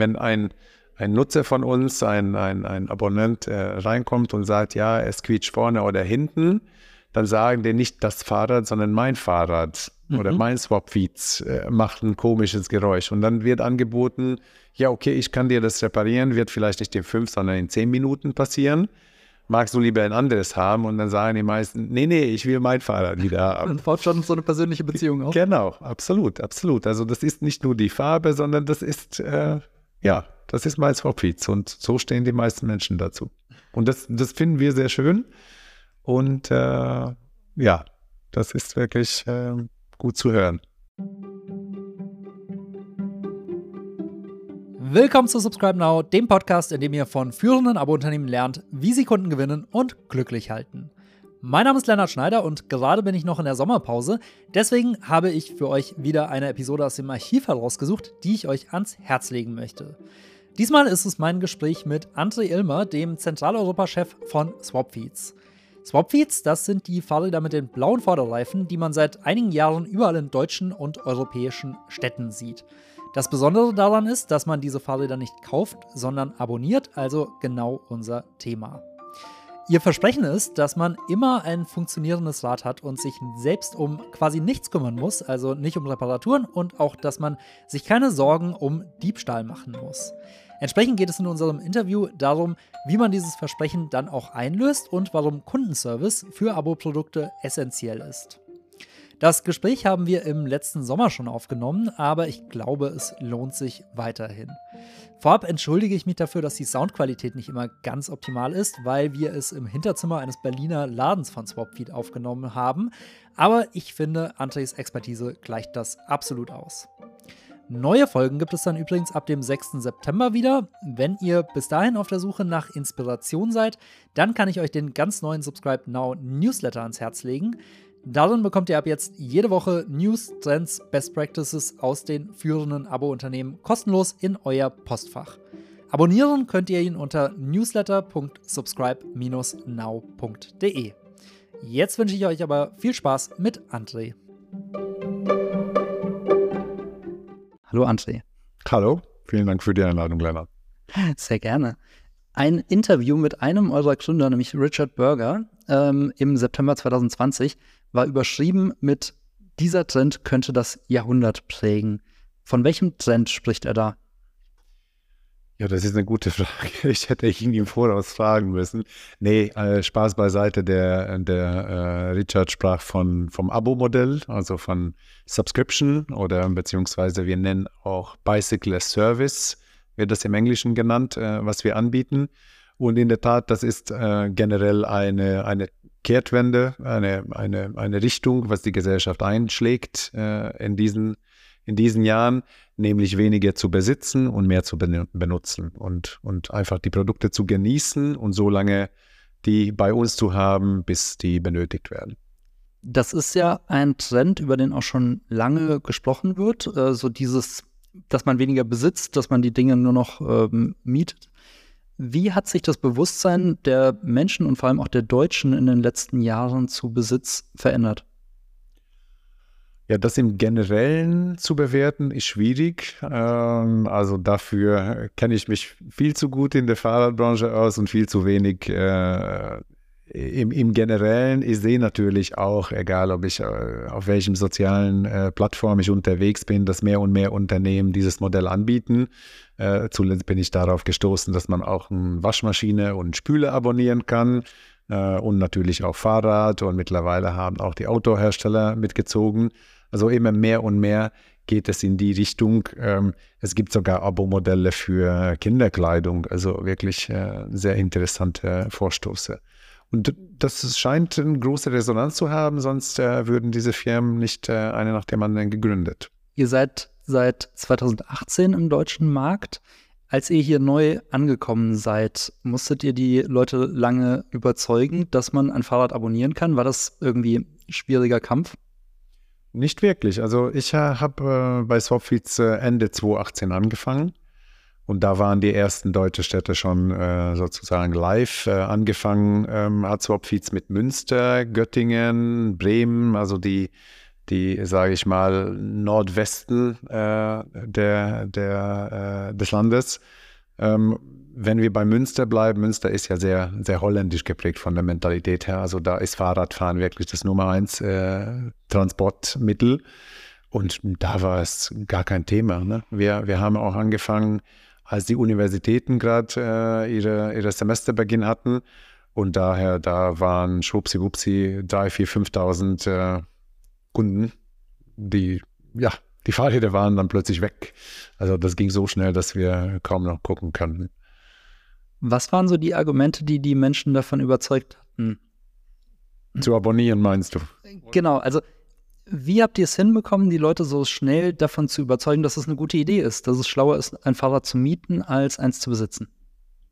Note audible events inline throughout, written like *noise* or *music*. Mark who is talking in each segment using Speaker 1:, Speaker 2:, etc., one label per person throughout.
Speaker 1: wenn ein, ein Nutzer von uns, ein, ein, ein Abonnent äh, reinkommt und sagt, ja, es quietscht vorne oder hinten, dann sagen die nicht das Fahrrad, sondern mein Fahrrad mhm. oder mein Swapfeeds äh, macht ein komisches Geräusch. Und dann wird angeboten, ja, okay, ich kann dir das reparieren, wird vielleicht nicht in fünf, sondern in zehn Minuten passieren magst du lieber ein anderes haben? Und dann sagen die meisten, nee, nee, ich will mein Fahrrad wieder *laughs* haben.
Speaker 2: Dann baut schon so eine persönliche Beziehung auf.
Speaker 1: Genau, absolut, absolut. Also das ist nicht nur die Farbe, sondern das ist, äh, ja, das ist mein Swapfeeds und so stehen die meisten Menschen dazu. Und das, das finden wir sehr schön und äh, ja, das ist wirklich äh, gut zu hören.
Speaker 2: Willkommen zu Subscribe Now, dem Podcast, in dem ihr von führenden Abo-Unternehmen lernt, wie sie Kunden gewinnen und glücklich halten. Mein Name ist Lennart Schneider und gerade bin ich noch in der Sommerpause. Deswegen habe ich für euch wieder eine Episode aus dem Archiv herausgesucht, die ich euch ans Herz legen möchte. Diesmal ist es mein Gespräch mit André Ilmer, dem Zentraleuropa-Chef von Swapfeeds. Swapfeeds, das sind die Fahrräder mit den blauen Vorderreifen, die man seit einigen Jahren überall in deutschen und europäischen Städten sieht. Das Besondere daran ist, dass man diese Fahrräder nicht kauft, sondern abonniert, also genau unser Thema. Ihr Versprechen ist, dass man immer ein funktionierendes Rad hat und sich selbst um quasi nichts kümmern muss, also nicht um Reparaturen und auch, dass man sich keine Sorgen um Diebstahl machen muss. Entsprechend geht es in unserem Interview darum, wie man dieses Versprechen dann auch einlöst und warum Kundenservice für Abo-Produkte essentiell ist. Das Gespräch haben wir im letzten Sommer schon aufgenommen, aber ich glaube, es lohnt sich weiterhin. Vorab entschuldige ich mich dafür, dass die Soundqualität nicht immer ganz optimal ist, weil wir es im Hinterzimmer eines Berliner Ladens von Swapfeed aufgenommen haben. Aber ich finde, Andres Expertise gleicht das absolut aus. Neue Folgen gibt es dann übrigens ab dem 6. September wieder. Wenn ihr bis dahin auf der Suche nach Inspiration seid, dann kann ich euch den ganz neuen Subscribe Now Newsletter ans Herz legen. Darin bekommt ihr ab jetzt jede Woche News, Trends, Best Practices aus den führenden Abo-Unternehmen kostenlos in euer Postfach. Abonnieren könnt ihr ihn unter newsletter.subscribe-now.de. Jetzt wünsche ich euch aber viel Spaß mit André. Hallo André.
Speaker 1: Hallo, vielen Dank für die Einladung, Lennart.
Speaker 2: Sehr gerne. Ein Interview mit einem eurer Gründer, nämlich Richard Berger, ähm, im September 2020 war überschrieben mit dieser Trend könnte das Jahrhundert prägen. Von welchem Trend spricht er da?
Speaker 1: Ja, das ist eine gute *laughs* Frage. Ich hätte ihn im Voraus fragen müssen. Nee, äh, Spaß beiseite. Der, der äh, Richard sprach von, vom Abo-Modell, also von Subscription oder beziehungsweise wir nennen auch Bicycle as Service, wird das im Englischen genannt, äh, was wir anbieten. Und in der Tat, das ist äh, generell eine, eine Kehrtwende, eine, eine, eine Richtung, was die Gesellschaft einschlägt äh, in, diesen, in diesen Jahren, nämlich weniger zu besitzen und mehr zu benutzen und, und einfach die Produkte zu genießen und so lange die bei uns zu haben, bis die benötigt werden.
Speaker 2: Das ist ja ein Trend, über den auch schon lange gesprochen wird. Äh, so dieses, dass man weniger besitzt, dass man die Dinge nur noch ähm, mietet. Wie hat sich das Bewusstsein der Menschen und vor allem auch der Deutschen in den letzten Jahren zu Besitz verändert?
Speaker 1: Ja, das im Generellen zu bewerten ist schwierig. Ähm, also dafür kenne ich mich viel zu gut in der Fahrradbranche aus und viel zu wenig äh, im, im Generellen. Ich sehe natürlich auch, egal ob ich äh, auf welchem sozialen äh, Plattform ich unterwegs bin, dass mehr und mehr Unternehmen dieses Modell anbieten. Äh, zuletzt bin ich darauf gestoßen, dass man auch eine Waschmaschine und Spüle abonnieren kann äh, und natürlich auch Fahrrad und mittlerweile haben auch die Autohersteller mitgezogen. Also immer mehr und mehr geht es in die Richtung. Ähm, es gibt sogar Abo-Modelle für Kinderkleidung, also wirklich äh, sehr interessante Vorstoße. Und das scheint eine große Resonanz zu haben, sonst äh, würden diese Firmen nicht äh, eine nach dem anderen gegründet.
Speaker 2: Ihr seid seit 2018 im deutschen Markt. Als ihr hier neu angekommen seid, musstet ihr die Leute lange überzeugen, dass man ein Fahrrad abonnieren kann? War das irgendwie ein schwieriger Kampf?
Speaker 1: Nicht wirklich. Also ich habe äh, bei Swapfeeds äh, Ende 2018 angefangen und da waren die ersten deutschen Städte schon äh, sozusagen live. Äh, angefangen ähm, Swapfeeds mit Münster, Göttingen, Bremen, also die die, sage ich mal, Nordwesten äh, der, der, äh, des Landes. Ähm, wenn wir bei Münster bleiben, Münster ist ja sehr, sehr holländisch geprägt von der Mentalität her. Also da ist Fahrradfahren wirklich das Nummer eins äh, Transportmittel. Und da war es gar kein Thema. Ne? Wir, wir haben auch angefangen, als die Universitäten gerade äh, ihre, ihre Semesterbeginn hatten. Und daher, da waren schwuppsiwupsi 3.000, 4.000, 5.000 äh, Kunden, die, ja, die Fahrräder waren dann plötzlich weg. Also das ging so schnell, dass wir kaum noch gucken konnten.
Speaker 2: Was waren so die Argumente, die die Menschen davon überzeugt hatten?
Speaker 1: Zu abonnieren, meinst du?
Speaker 2: Genau, also wie habt ihr es hinbekommen, die Leute so schnell davon zu überzeugen, dass es eine gute Idee ist, dass es schlauer ist, ein Fahrrad zu mieten, als eins zu besitzen?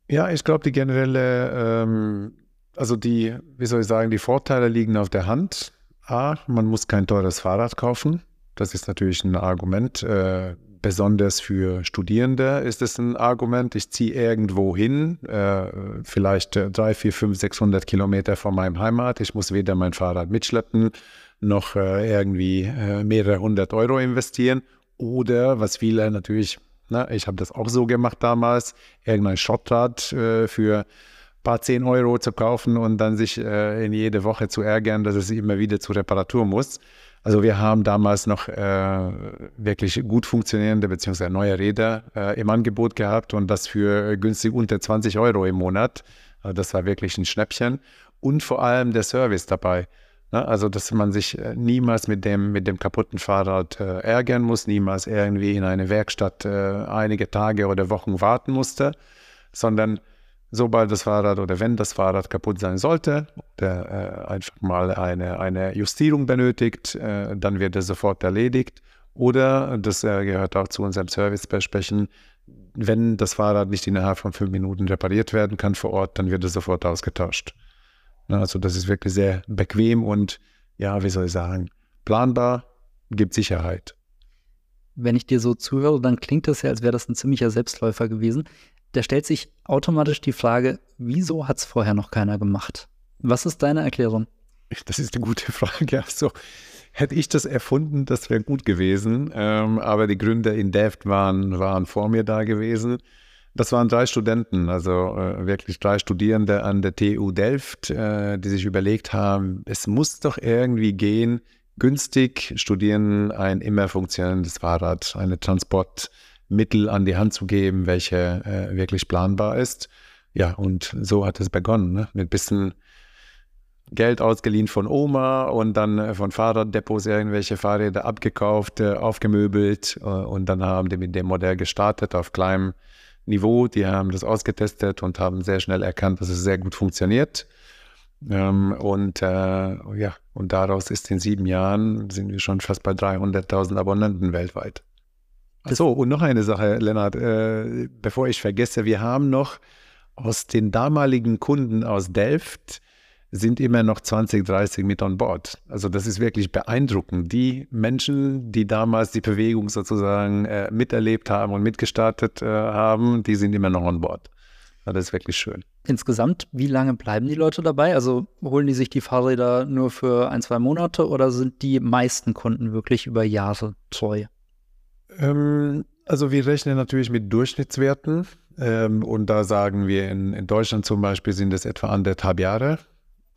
Speaker 1: Ja, ich glaube, die generelle, ähm, also die, wie soll ich sagen, die Vorteile liegen auf der Hand. A, man muss kein teures Fahrrad kaufen. Das ist natürlich ein Argument. Äh, besonders für Studierende ist es ein Argument. Ich ziehe irgendwo hin, äh, vielleicht äh, drei, vier, fünf, 600 Kilometer von meinem Heimat. Ich muss weder mein Fahrrad mitschleppen, noch äh, irgendwie äh, mehrere hundert Euro investieren. Oder, was viele natürlich, na, ich habe das auch so gemacht damals, irgendein Schottrad äh, für paar zehn Euro zu kaufen und dann sich äh, in jede Woche zu ärgern, dass es immer wieder zur Reparatur muss. Also wir haben damals noch äh, wirklich gut funktionierende bzw. neue Räder äh, im Angebot gehabt und das für günstig unter 20 Euro im Monat. Also das war wirklich ein Schnäppchen. Und vor allem der Service dabei. Ne? Also dass man sich äh, niemals mit dem, mit dem kaputten Fahrrad äh, ärgern muss, niemals irgendwie in eine Werkstatt äh, einige Tage oder Wochen warten musste, sondern sobald das Fahrrad oder wenn das Fahrrad kaputt sein sollte oder äh, einfach mal eine, eine Justierung benötigt, äh, dann wird es sofort erledigt. Oder, das äh, gehört auch zu unserem Service-Besprechen, wenn das Fahrrad nicht innerhalb von fünf Minuten repariert werden kann vor Ort, dann wird es sofort ausgetauscht. Also das ist wirklich sehr bequem und, ja, wie soll ich sagen, planbar, gibt Sicherheit.
Speaker 2: Wenn ich dir so zuhöre, dann klingt das ja, als wäre das ein ziemlicher Selbstläufer gewesen da stellt sich automatisch die Frage, wieso hat es vorher noch keiner gemacht? Was ist deine Erklärung?
Speaker 1: Das ist eine gute *laughs* Frage. Also, hätte ich das erfunden, das wäre gut gewesen. Ähm, aber die Gründer in Delft waren, waren vor mir da gewesen. Das waren drei Studenten, also äh, wirklich drei Studierende an der TU Delft, äh, die sich überlegt haben, es muss doch irgendwie gehen, günstig studieren ein immer funktionierendes Fahrrad, eine Transport- Mittel an die Hand zu geben, welche äh, wirklich planbar ist. Ja, und so hat es begonnen, ne? mit bisschen Geld ausgeliehen von Oma und dann äh, von Fahrraddepots irgendwelche Fahrräder abgekauft, äh, aufgemöbelt äh, und dann haben die mit dem Modell gestartet auf kleinem Niveau. Die haben das ausgetestet und haben sehr schnell erkannt, dass es sehr gut funktioniert. Ähm, und äh, ja, und daraus ist in sieben Jahren sind wir schon fast bei 300.000 Abonnenten weltweit. So, und noch eine Sache, Lennart, äh, bevor ich vergesse, wir haben noch aus den damaligen Kunden aus Delft sind immer noch 20, 30 mit on board. Also das ist wirklich beeindruckend. Die Menschen, die damals die Bewegung sozusagen äh, miterlebt haben und mitgestartet äh, haben, die sind immer noch on board. das ist wirklich schön.
Speaker 2: Insgesamt, wie lange bleiben die Leute dabei? Also holen die sich die Fahrräder nur für ein, zwei Monate oder sind die meisten Kunden wirklich über Jahre treu?
Speaker 1: Ähm, also wir rechnen natürlich mit Durchschnittswerten ähm, und da sagen wir in, in, Deutschland zum Beispiel sind es etwa anderthalb Jahre.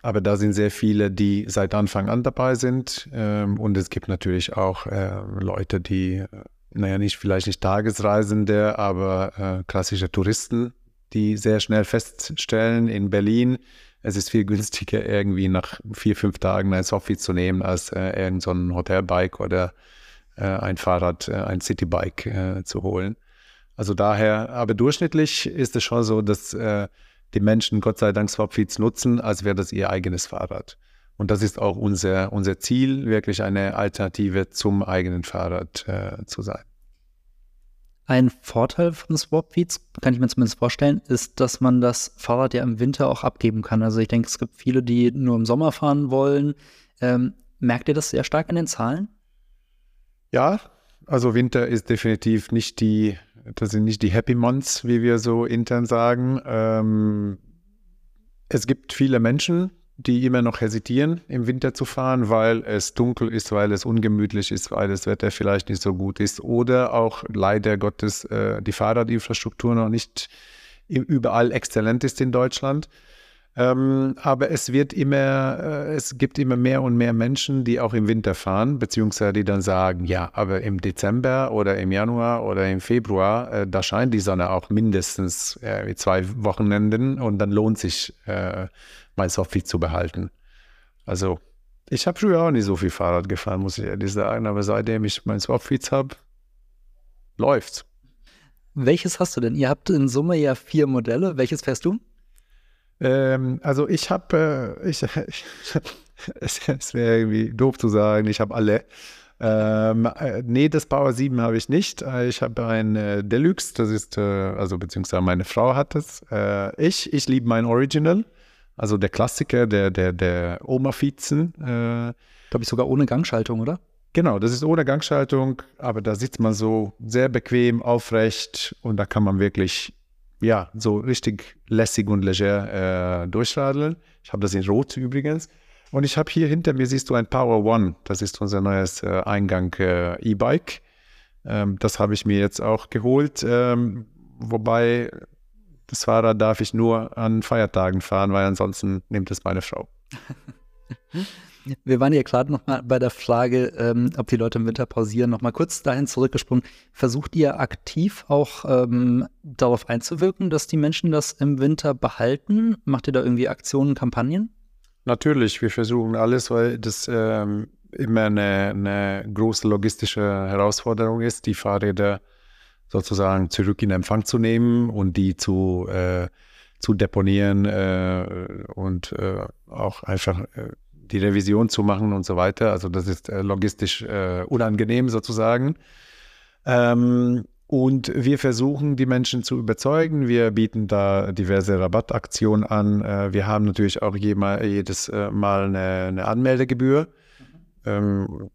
Speaker 1: Aber da sind sehr viele, die seit Anfang an dabei sind. Ähm, und es gibt natürlich auch äh, Leute, die, äh, naja, nicht vielleicht nicht Tagesreisende, aber äh, klassische Touristen, die sehr schnell feststellen in Berlin, es ist viel günstiger, irgendwie nach vier, fünf Tagen ein Sophie zu nehmen, als äh, irgend so Hotelbike oder äh, ein Fahrrad, äh, ein Citybike äh, zu holen. Also daher, aber durchschnittlich ist es schon so, dass die Menschen Gott sei Dank Swapfeeds nutzen, als wäre das ihr eigenes Fahrrad. Und das ist auch unser, unser Ziel, wirklich eine Alternative zum eigenen Fahrrad äh, zu sein.
Speaker 2: Ein Vorteil von Swapfeeds, kann ich mir zumindest vorstellen, ist, dass man das Fahrrad ja im Winter auch abgeben kann. Also ich denke, es gibt viele, die nur im Sommer fahren wollen. Ähm, merkt ihr das sehr stark in den Zahlen?
Speaker 1: Ja, also Winter ist definitiv nicht die, das sind nicht die Happy Months, wie wir so intern sagen. Ähm, es gibt viele Menschen, die immer noch hesitieren, im Winter zu fahren, weil es dunkel ist, weil es ungemütlich ist, weil das Wetter vielleicht nicht so gut ist oder auch leider Gottes äh, die Fahrradinfrastruktur noch nicht überall exzellent ist in Deutschland. Ähm, aber es wird immer, äh, es gibt immer mehr und mehr Menschen, die auch im Winter fahren, beziehungsweise die dann sagen, ja, aber im Dezember oder im Januar oder im Februar, äh, da scheint die Sonne auch mindestens äh, zwei Wochenenden und dann lohnt sich äh, mein Softfeed zu behalten. Also ich habe früher auch nicht so viel Fahrrad gefahren, muss ich ehrlich sagen, aber seitdem ich mein Softfeeds habe, läuft's.
Speaker 2: Welches hast du denn? Ihr habt in Summe ja vier Modelle. Welches fährst du?
Speaker 1: Ähm, also ich habe, äh, ich, *laughs* es, wäre irgendwie doof zu sagen, ich habe alle. Ähm, äh, nee, das Power 7 habe ich nicht. Äh, ich habe ein äh, Deluxe, das ist, äh, also beziehungsweise meine Frau hat es. Äh, ich, ich liebe mein Original, also der Klassiker, der, der, der Oma-Vizen.
Speaker 2: Äh, Glaube ich sogar ohne Gangschaltung, oder?
Speaker 1: Genau, das ist ohne Gangschaltung, aber da sitzt man so sehr bequem, aufrecht und da kann man wirklich ja, so richtig lässig und leger äh, durchradeln. Ich habe das in Rot übrigens. Und ich habe hier hinter mir, siehst du, ein Power One. Das ist unser neues äh, Eingang äh, E-Bike. Ähm, das habe ich mir jetzt auch geholt. Ähm, wobei das Fahrrad darf ich nur an Feiertagen fahren, weil ansonsten nimmt es meine Frau. *laughs*
Speaker 2: Wir waren ja gerade noch mal bei der Frage, ähm, ob die Leute im Winter pausieren. Noch mal kurz dahin zurückgesprungen. Versucht ihr aktiv auch ähm, darauf einzuwirken, dass die Menschen das im Winter behalten? Macht ihr da irgendwie Aktionen, Kampagnen?
Speaker 1: Natürlich, wir versuchen alles, weil das ähm, immer eine, eine, große logistische Herausforderung ist, die Fahrräder sozusagen zurück in Empfang zu nehmen und die zu, äh, zu deponieren äh, und äh, auch einfach äh, die Revision zu machen und so weiter. Also das ist äh, logistisch äh, unangenehm sozusagen. Ähm, und wir versuchen, die Menschen zu überzeugen. Wir bieten da diverse Rabattaktionen an. Äh, wir haben natürlich auch jedes Mal eine, eine Anmeldegebühr. Ähm,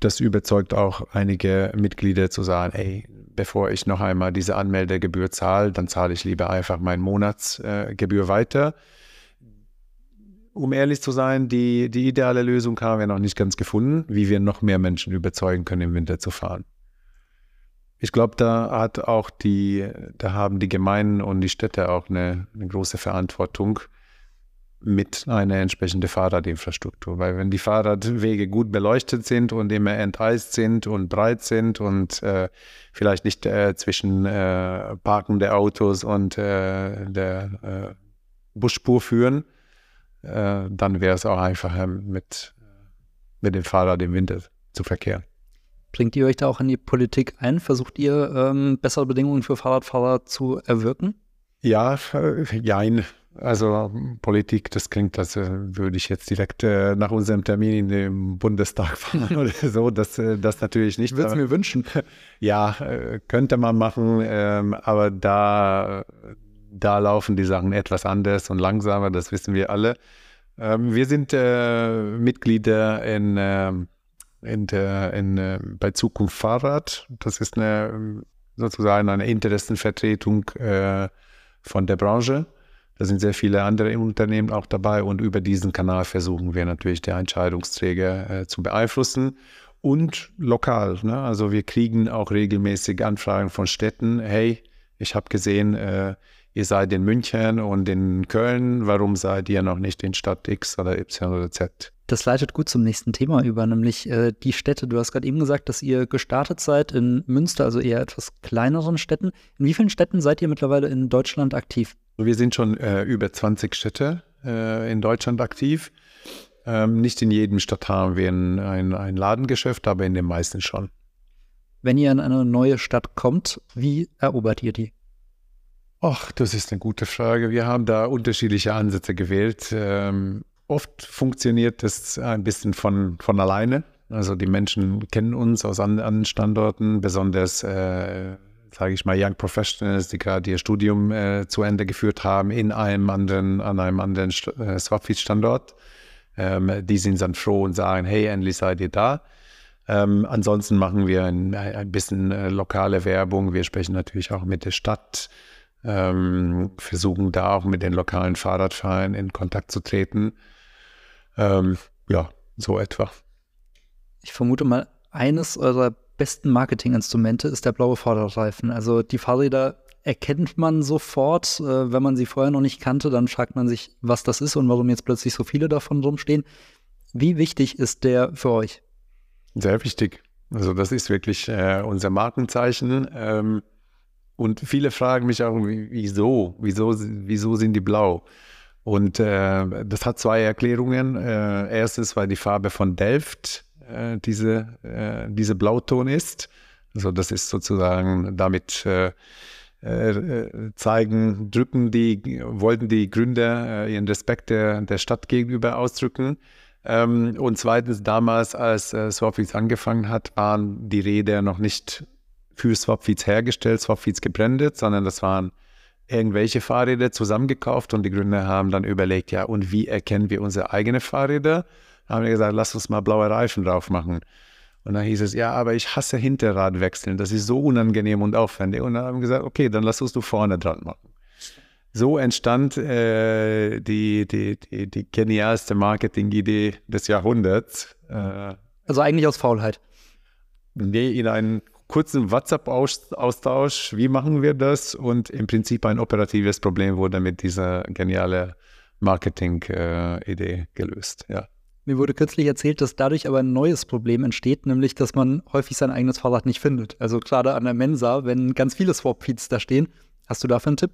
Speaker 1: das überzeugt auch einige Mitglieder zu sagen, ey, bevor ich noch einmal diese Anmeldegebühr zahle, dann zahle ich lieber einfach meine Monatsgebühr weiter um ehrlich zu sein, die, die ideale Lösung haben wir noch nicht ganz gefunden, wie wir noch mehr Menschen überzeugen können, im Winter zu fahren. Ich glaube, da hat auch die, da haben die Gemeinden und die Städte auch eine, eine große Verantwortung mit einer entsprechenden Fahrradinfrastruktur. Weil wenn die Fahrradwege gut beleuchtet sind und immer enteist sind und breit sind und äh, vielleicht nicht äh, zwischen äh, parkende Autos und äh, der äh, Busspur führen, äh, dann wäre es auch einfacher, mit, mit dem Fahrrad im Winter zu verkehren.
Speaker 2: Bringt ihr euch da auch in die Politik ein? Versucht ihr, ähm, bessere Bedingungen für Fahrradfahrer zu erwirken?
Speaker 1: Ja, äh, jein. Also Politik, das klingt, als äh, würde ich jetzt direkt äh, nach unserem Termin in den Bundestag *laughs* fahren oder so. Das, äh, das natürlich nicht.
Speaker 2: Ich würde es mir wünschen. *laughs*
Speaker 1: Ja, äh, könnte man machen, ähm, aber da da laufen die Sachen etwas anders und langsamer, das wissen wir alle. Ähm, wir sind äh, Mitglieder in, äh, in, der, in äh, bei Zukunft Fahrrad. Das ist eine, sozusagen eine Interessenvertretung äh, von der Branche. Da sind sehr viele andere Unternehmen auch dabei und über diesen Kanal versuchen wir natürlich die Entscheidungsträger äh, zu beeinflussen und lokal. Ne? Also wir kriegen auch regelmäßig Anfragen von Städten. Hey, ich habe gesehen, äh, ihr seid in München und in Köln, warum seid ihr noch nicht in Stadt X oder Y oder Z?
Speaker 2: Das leitet gut zum nächsten Thema über, nämlich äh, die Städte. Du hast gerade eben gesagt, dass ihr gestartet seid in Münster, also eher etwas kleineren Städten. In wie vielen Städten seid ihr mittlerweile in Deutschland aktiv?
Speaker 1: Wir sind schon äh, über 20 Städte äh, in Deutschland aktiv. Ähm, nicht in jedem Stadt haben wir ein, ein, ein Ladengeschäft, aber in den meisten schon.
Speaker 2: Wenn ihr in eine neue Stadt kommt, wie erobert ihr die?
Speaker 1: Ach, das ist eine gute Frage. Wir haben da unterschiedliche Ansätze gewählt. Ähm, oft funktioniert das ein bisschen von, von alleine. Also die Menschen kennen uns aus anderen Standorten, besonders, äh, sage ich mal, Young Professionals, die gerade ihr Studium äh, zu Ende geführt haben in einem anderen, an einem anderen äh, Swapfeed-Standort. Ähm, die sind dann froh und sagen, hey, endlich seid ihr da. Ähm, ansonsten machen wir ein, ein bisschen äh, lokale Werbung. Wir sprechen natürlich auch mit der Stadt ähm, versuchen da auch mit den lokalen Fahrradvereinen in Kontakt zu treten. Ähm, ja, so etwa.
Speaker 2: Ich vermute mal, eines eurer besten Marketinginstrumente ist der blaue Vorderreifen. Also die Fahrräder erkennt man sofort. Äh, wenn man sie vorher noch nicht kannte, dann fragt man sich, was das ist und warum jetzt plötzlich so viele davon rumstehen. Wie wichtig ist der für euch?
Speaker 1: Sehr wichtig. Also das ist wirklich äh, unser Markenzeichen. Ähm, und viele fragen mich auch, wieso? Wieso, wieso sind die blau? Und äh, das hat zwei Erklärungen. Äh, erstens, weil die Farbe von Delft äh, diese, äh, diese Blauton ist. Also das ist sozusagen damit äh, äh, zeigen, drücken die, wollten die Gründer ihren Respekt der, der Stadt gegenüber ausdrücken. Ähm, und zweitens, damals, als äh, Swapfeeds angefangen hat, waren die Räder noch nicht für Swapfeeds hergestellt, Swapfeeds gebrandet, sondern das waren irgendwelche Fahrräder zusammengekauft und die Gründer haben dann überlegt, ja, und wie erkennen wir unsere eigenen Fahrräder? Da haben wir gesagt, lass uns mal blaue Reifen drauf machen. Und dann hieß es, ja, aber ich hasse Hinterrad wechseln, das ist so unangenehm und aufwendig. Und dann haben wir gesagt, okay, dann lass uns du vorne dran machen. So entstand äh, die, die, die, die genialste Marketingidee des Jahrhunderts. Äh,
Speaker 2: also eigentlich aus Faulheit.
Speaker 1: Nee, in einen kurzen WhatsApp-Austausch, wie machen wir das? Und im Prinzip ein operatives Problem wurde mit dieser genialen Marketing-Idee äh, gelöst. Ja.
Speaker 2: Mir wurde kürzlich erzählt, dass dadurch aber ein neues Problem entsteht, nämlich dass man häufig sein eigenes Fahrrad nicht findet. Also gerade an der Mensa, wenn ganz viele Swap-Feeds da stehen. Hast du dafür einen Tipp?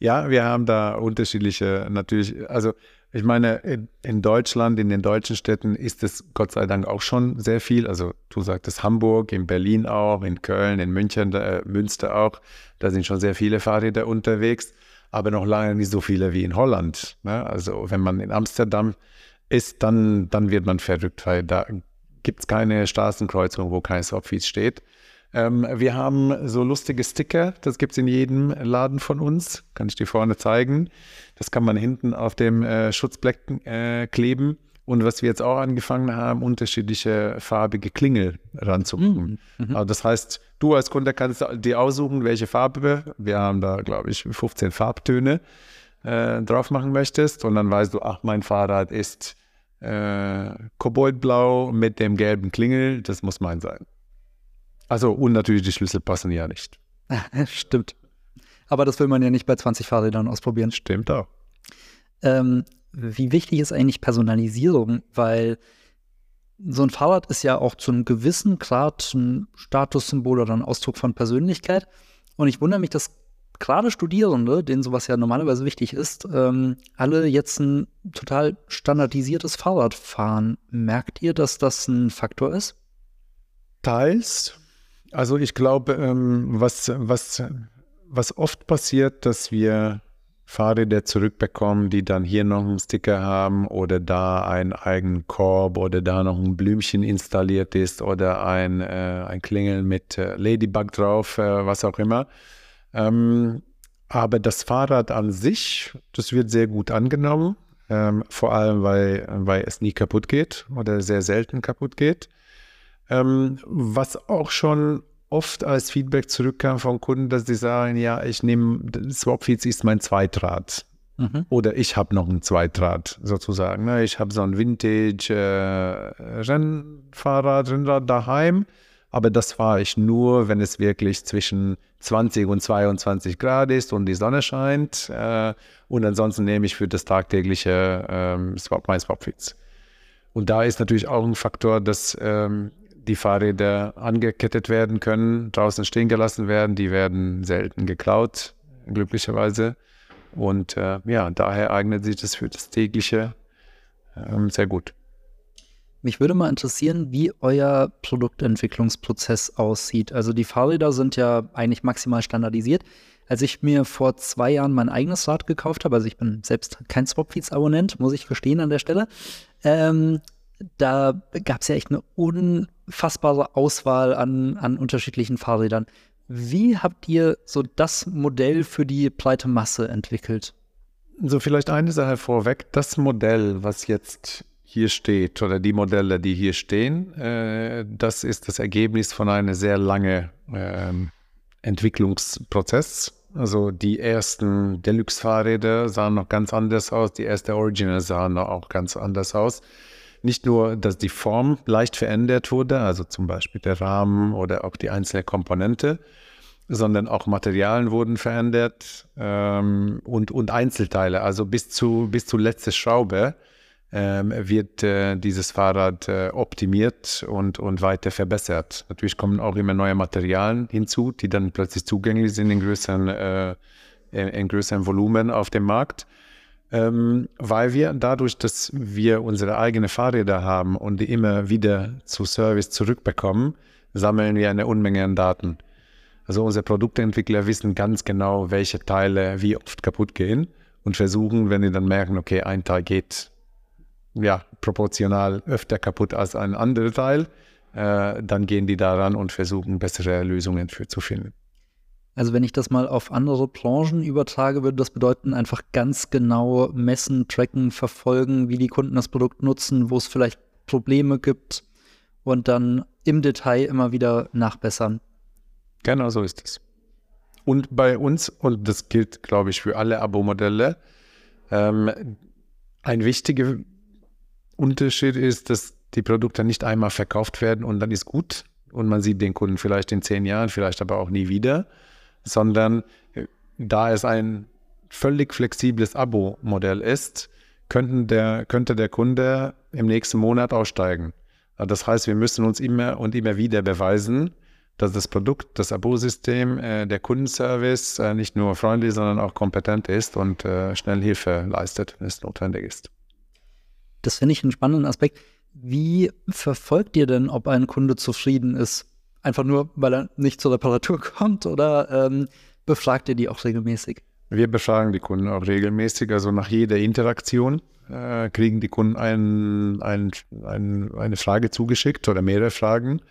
Speaker 1: Ja, wir haben da unterschiedliche, natürlich, also ich meine, in, Deutschland, in den deutschen Städten ist es Gott sei Dank auch schon sehr viel. Also du sagtest Hamburg, in Berlin auch, in Köln, in München, äh, Münster auch. Da sind schon sehr viele Fahrräder unterwegs, aber noch lange nicht so viele wie in Holland. Ne? Also wenn man in Amsterdam ist, dann, dann wird man verrückt, weil da gibt es keine Straßenkreuzung, wo kein Swapfeed steht. Ähm, wir haben so lustige Sticker, das gibt es in jedem Laden von uns. Kann ich dir vorne zeigen. Das kann man hinten auf dem äh, Schutzbleck äh, kleben. Und was wir jetzt auch angefangen haben, unterschiedliche farbige Klingel ranzumachen. Mhm. mhm. Also das heißt, du als Kunde kannst dir aussuchen, welche Farbe. Wir haben da, glaube ich, 15 Farbtöne äh, drauf machen möchtest. Und dann weißt du, ach, mein Fahrrad ist äh, Koboldblau mit dem gelben Klingel. Das muss mein sein. Also, und natürlich die Schlüssel passen ja nicht. *laughs*
Speaker 2: Stimmt. Aber das will man ja nicht bei 20 Fahrrädern ausprobieren.
Speaker 1: Stimmt auch.
Speaker 2: Ähm, wie wichtig ist eigentlich Personalisierung? Weil so ein Fahrrad ist ja auch zu einem gewissen Grad ein Statussymbol oder ein Ausdruck von Persönlichkeit. Und ich wundere mich, dass gerade Studierende, denen sowas ja normalerweise wichtig ist, ähm, alle jetzt ein total standardisiertes Fahrrad fahren. Merkt ihr, dass das ein Faktor ist?
Speaker 1: Teils. Also ich glaube, ähm, was, was, was oft passiert, dass wir Fahrräder zurückbekommen, die dann hier noch einen Sticker haben oder da einen eigenen Korb oder da noch ein Blümchen installiert ist oder ein, äh, ein Klingel mit äh, Ladybug drauf, äh, was auch immer. Ähm, aber das Fahrrad an sich, das wird sehr gut angenommen, ähm, vor allem weil, weil es nie kaputt geht oder sehr selten kaputt geht. Ähm, was auch schon oft als Feedback zurückkam von Kunden, dass sie sagen, ja, ich nehme, Swapfeeds ist mein Zweitrad. Mhm. Oder ich habe noch ein Zweitrad sozusagen. Ne? Ich habe so ein Vintage-Rennfahrrad, äh, Rennrad daheim, aber das fahre ich nur, wenn es wirklich zwischen 20 und 22 Grad ist und die Sonne scheint. Äh, und ansonsten nehme ich für das tagtägliche ähm, Swap, mein Swapfeeds. Und da ist natürlich auch ein Faktor, dass ähm, die Fahrräder angekettet werden können, draußen stehen gelassen werden. Die werden selten geklaut, glücklicherweise. Und äh, ja, daher eignet sich das für das tägliche äh, sehr gut.
Speaker 2: Mich würde mal interessieren, wie euer Produktentwicklungsprozess aussieht. Also die Fahrräder sind ja eigentlich maximal standardisiert. Als ich mir vor zwei Jahren mein eigenes Rad gekauft habe, also ich bin selbst kein Swapfeeds-Abonnent, muss ich gestehen an der Stelle, ähm, da gab es ja echt eine unfassbare Auswahl an, an unterschiedlichen Fahrrädern. Wie habt ihr so das Modell für die breite Masse entwickelt?
Speaker 1: So, vielleicht eine Sache vorweg. Das Modell, was jetzt hier steht, oder die Modelle, die hier stehen, äh, das ist das Ergebnis von einem sehr langen äh, Entwicklungsprozess. Also die ersten Deluxe-Fahrräder sahen noch ganz anders aus, die ersten Original sahen auch ganz anders aus. Nicht nur, dass die Form leicht verändert wurde, also zum Beispiel der Rahmen oder auch die einzelnen Komponente, sondern auch Materialien wurden verändert ähm, und, und Einzelteile, also bis zu, bis zu letzte Schraube ähm, wird äh, dieses Fahrrad äh, optimiert und, und weiter verbessert. Natürlich kommen auch immer neue Materialien hinzu, die dann plötzlich zugänglich sind in größeren, äh, in größeren Volumen auf dem Markt. Ähm, weil wir dadurch, dass wir unsere eigenen Fahrräder haben und die immer wieder zu Service zurückbekommen, sammeln wir eine Unmenge an Daten. Also unsere Produktentwickler wissen ganz genau, welche Teile wie oft kaputt gehen und versuchen, wenn die dann merken, okay, ein Teil geht ja, proportional öfter kaputt als ein anderer Teil, äh, dann gehen die daran und versuchen, bessere Lösungen für zu finden.
Speaker 2: Also wenn ich das mal auf andere Branchen übertrage, würde das bedeuten, einfach ganz genau messen, tracken, verfolgen, wie die Kunden das Produkt nutzen, wo es vielleicht Probleme gibt und dann im Detail immer wieder nachbessern.
Speaker 1: Genau so ist es. Und bei uns, und das gilt, glaube ich, für alle Abo-Modelle, ähm, ein wichtiger Unterschied ist, dass die Produkte nicht einmal verkauft werden und dann ist gut und man sieht den Kunden vielleicht in zehn Jahren, vielleicht aber auch nie wieder, sondern äh, da es ein völlig flexibles Abo-Modell ist, könnten der, könnte der Kunde im nächsten Monat aussteigen. Das heißt, wir müssen uns immer und immer wieder beweisen, dass das Produkt, das Abo-System, äh, der Kundenservice äh, nicht nur freundlich, sondern auch kompetent ist und schnell Hilfe leistet, wenn es notwendig ist.
Speaker 2: Das finde ich einen spannenden Aspekt. Wie verfolgt ihr denn, ob ein Kunde zufrieden ist? Einfach nur, weil er nicht zur Reparatur *laughs* kommt oder ähm, befragt ihr die auch regelmäßig?
Speaker 1: Wir befragen die Kunden auch regelmäßig. Also nach jeder Interaktion äh, kriegen die Kunden ein, ein, ein, eine Frage zugeschickt oder mehrere Fragen.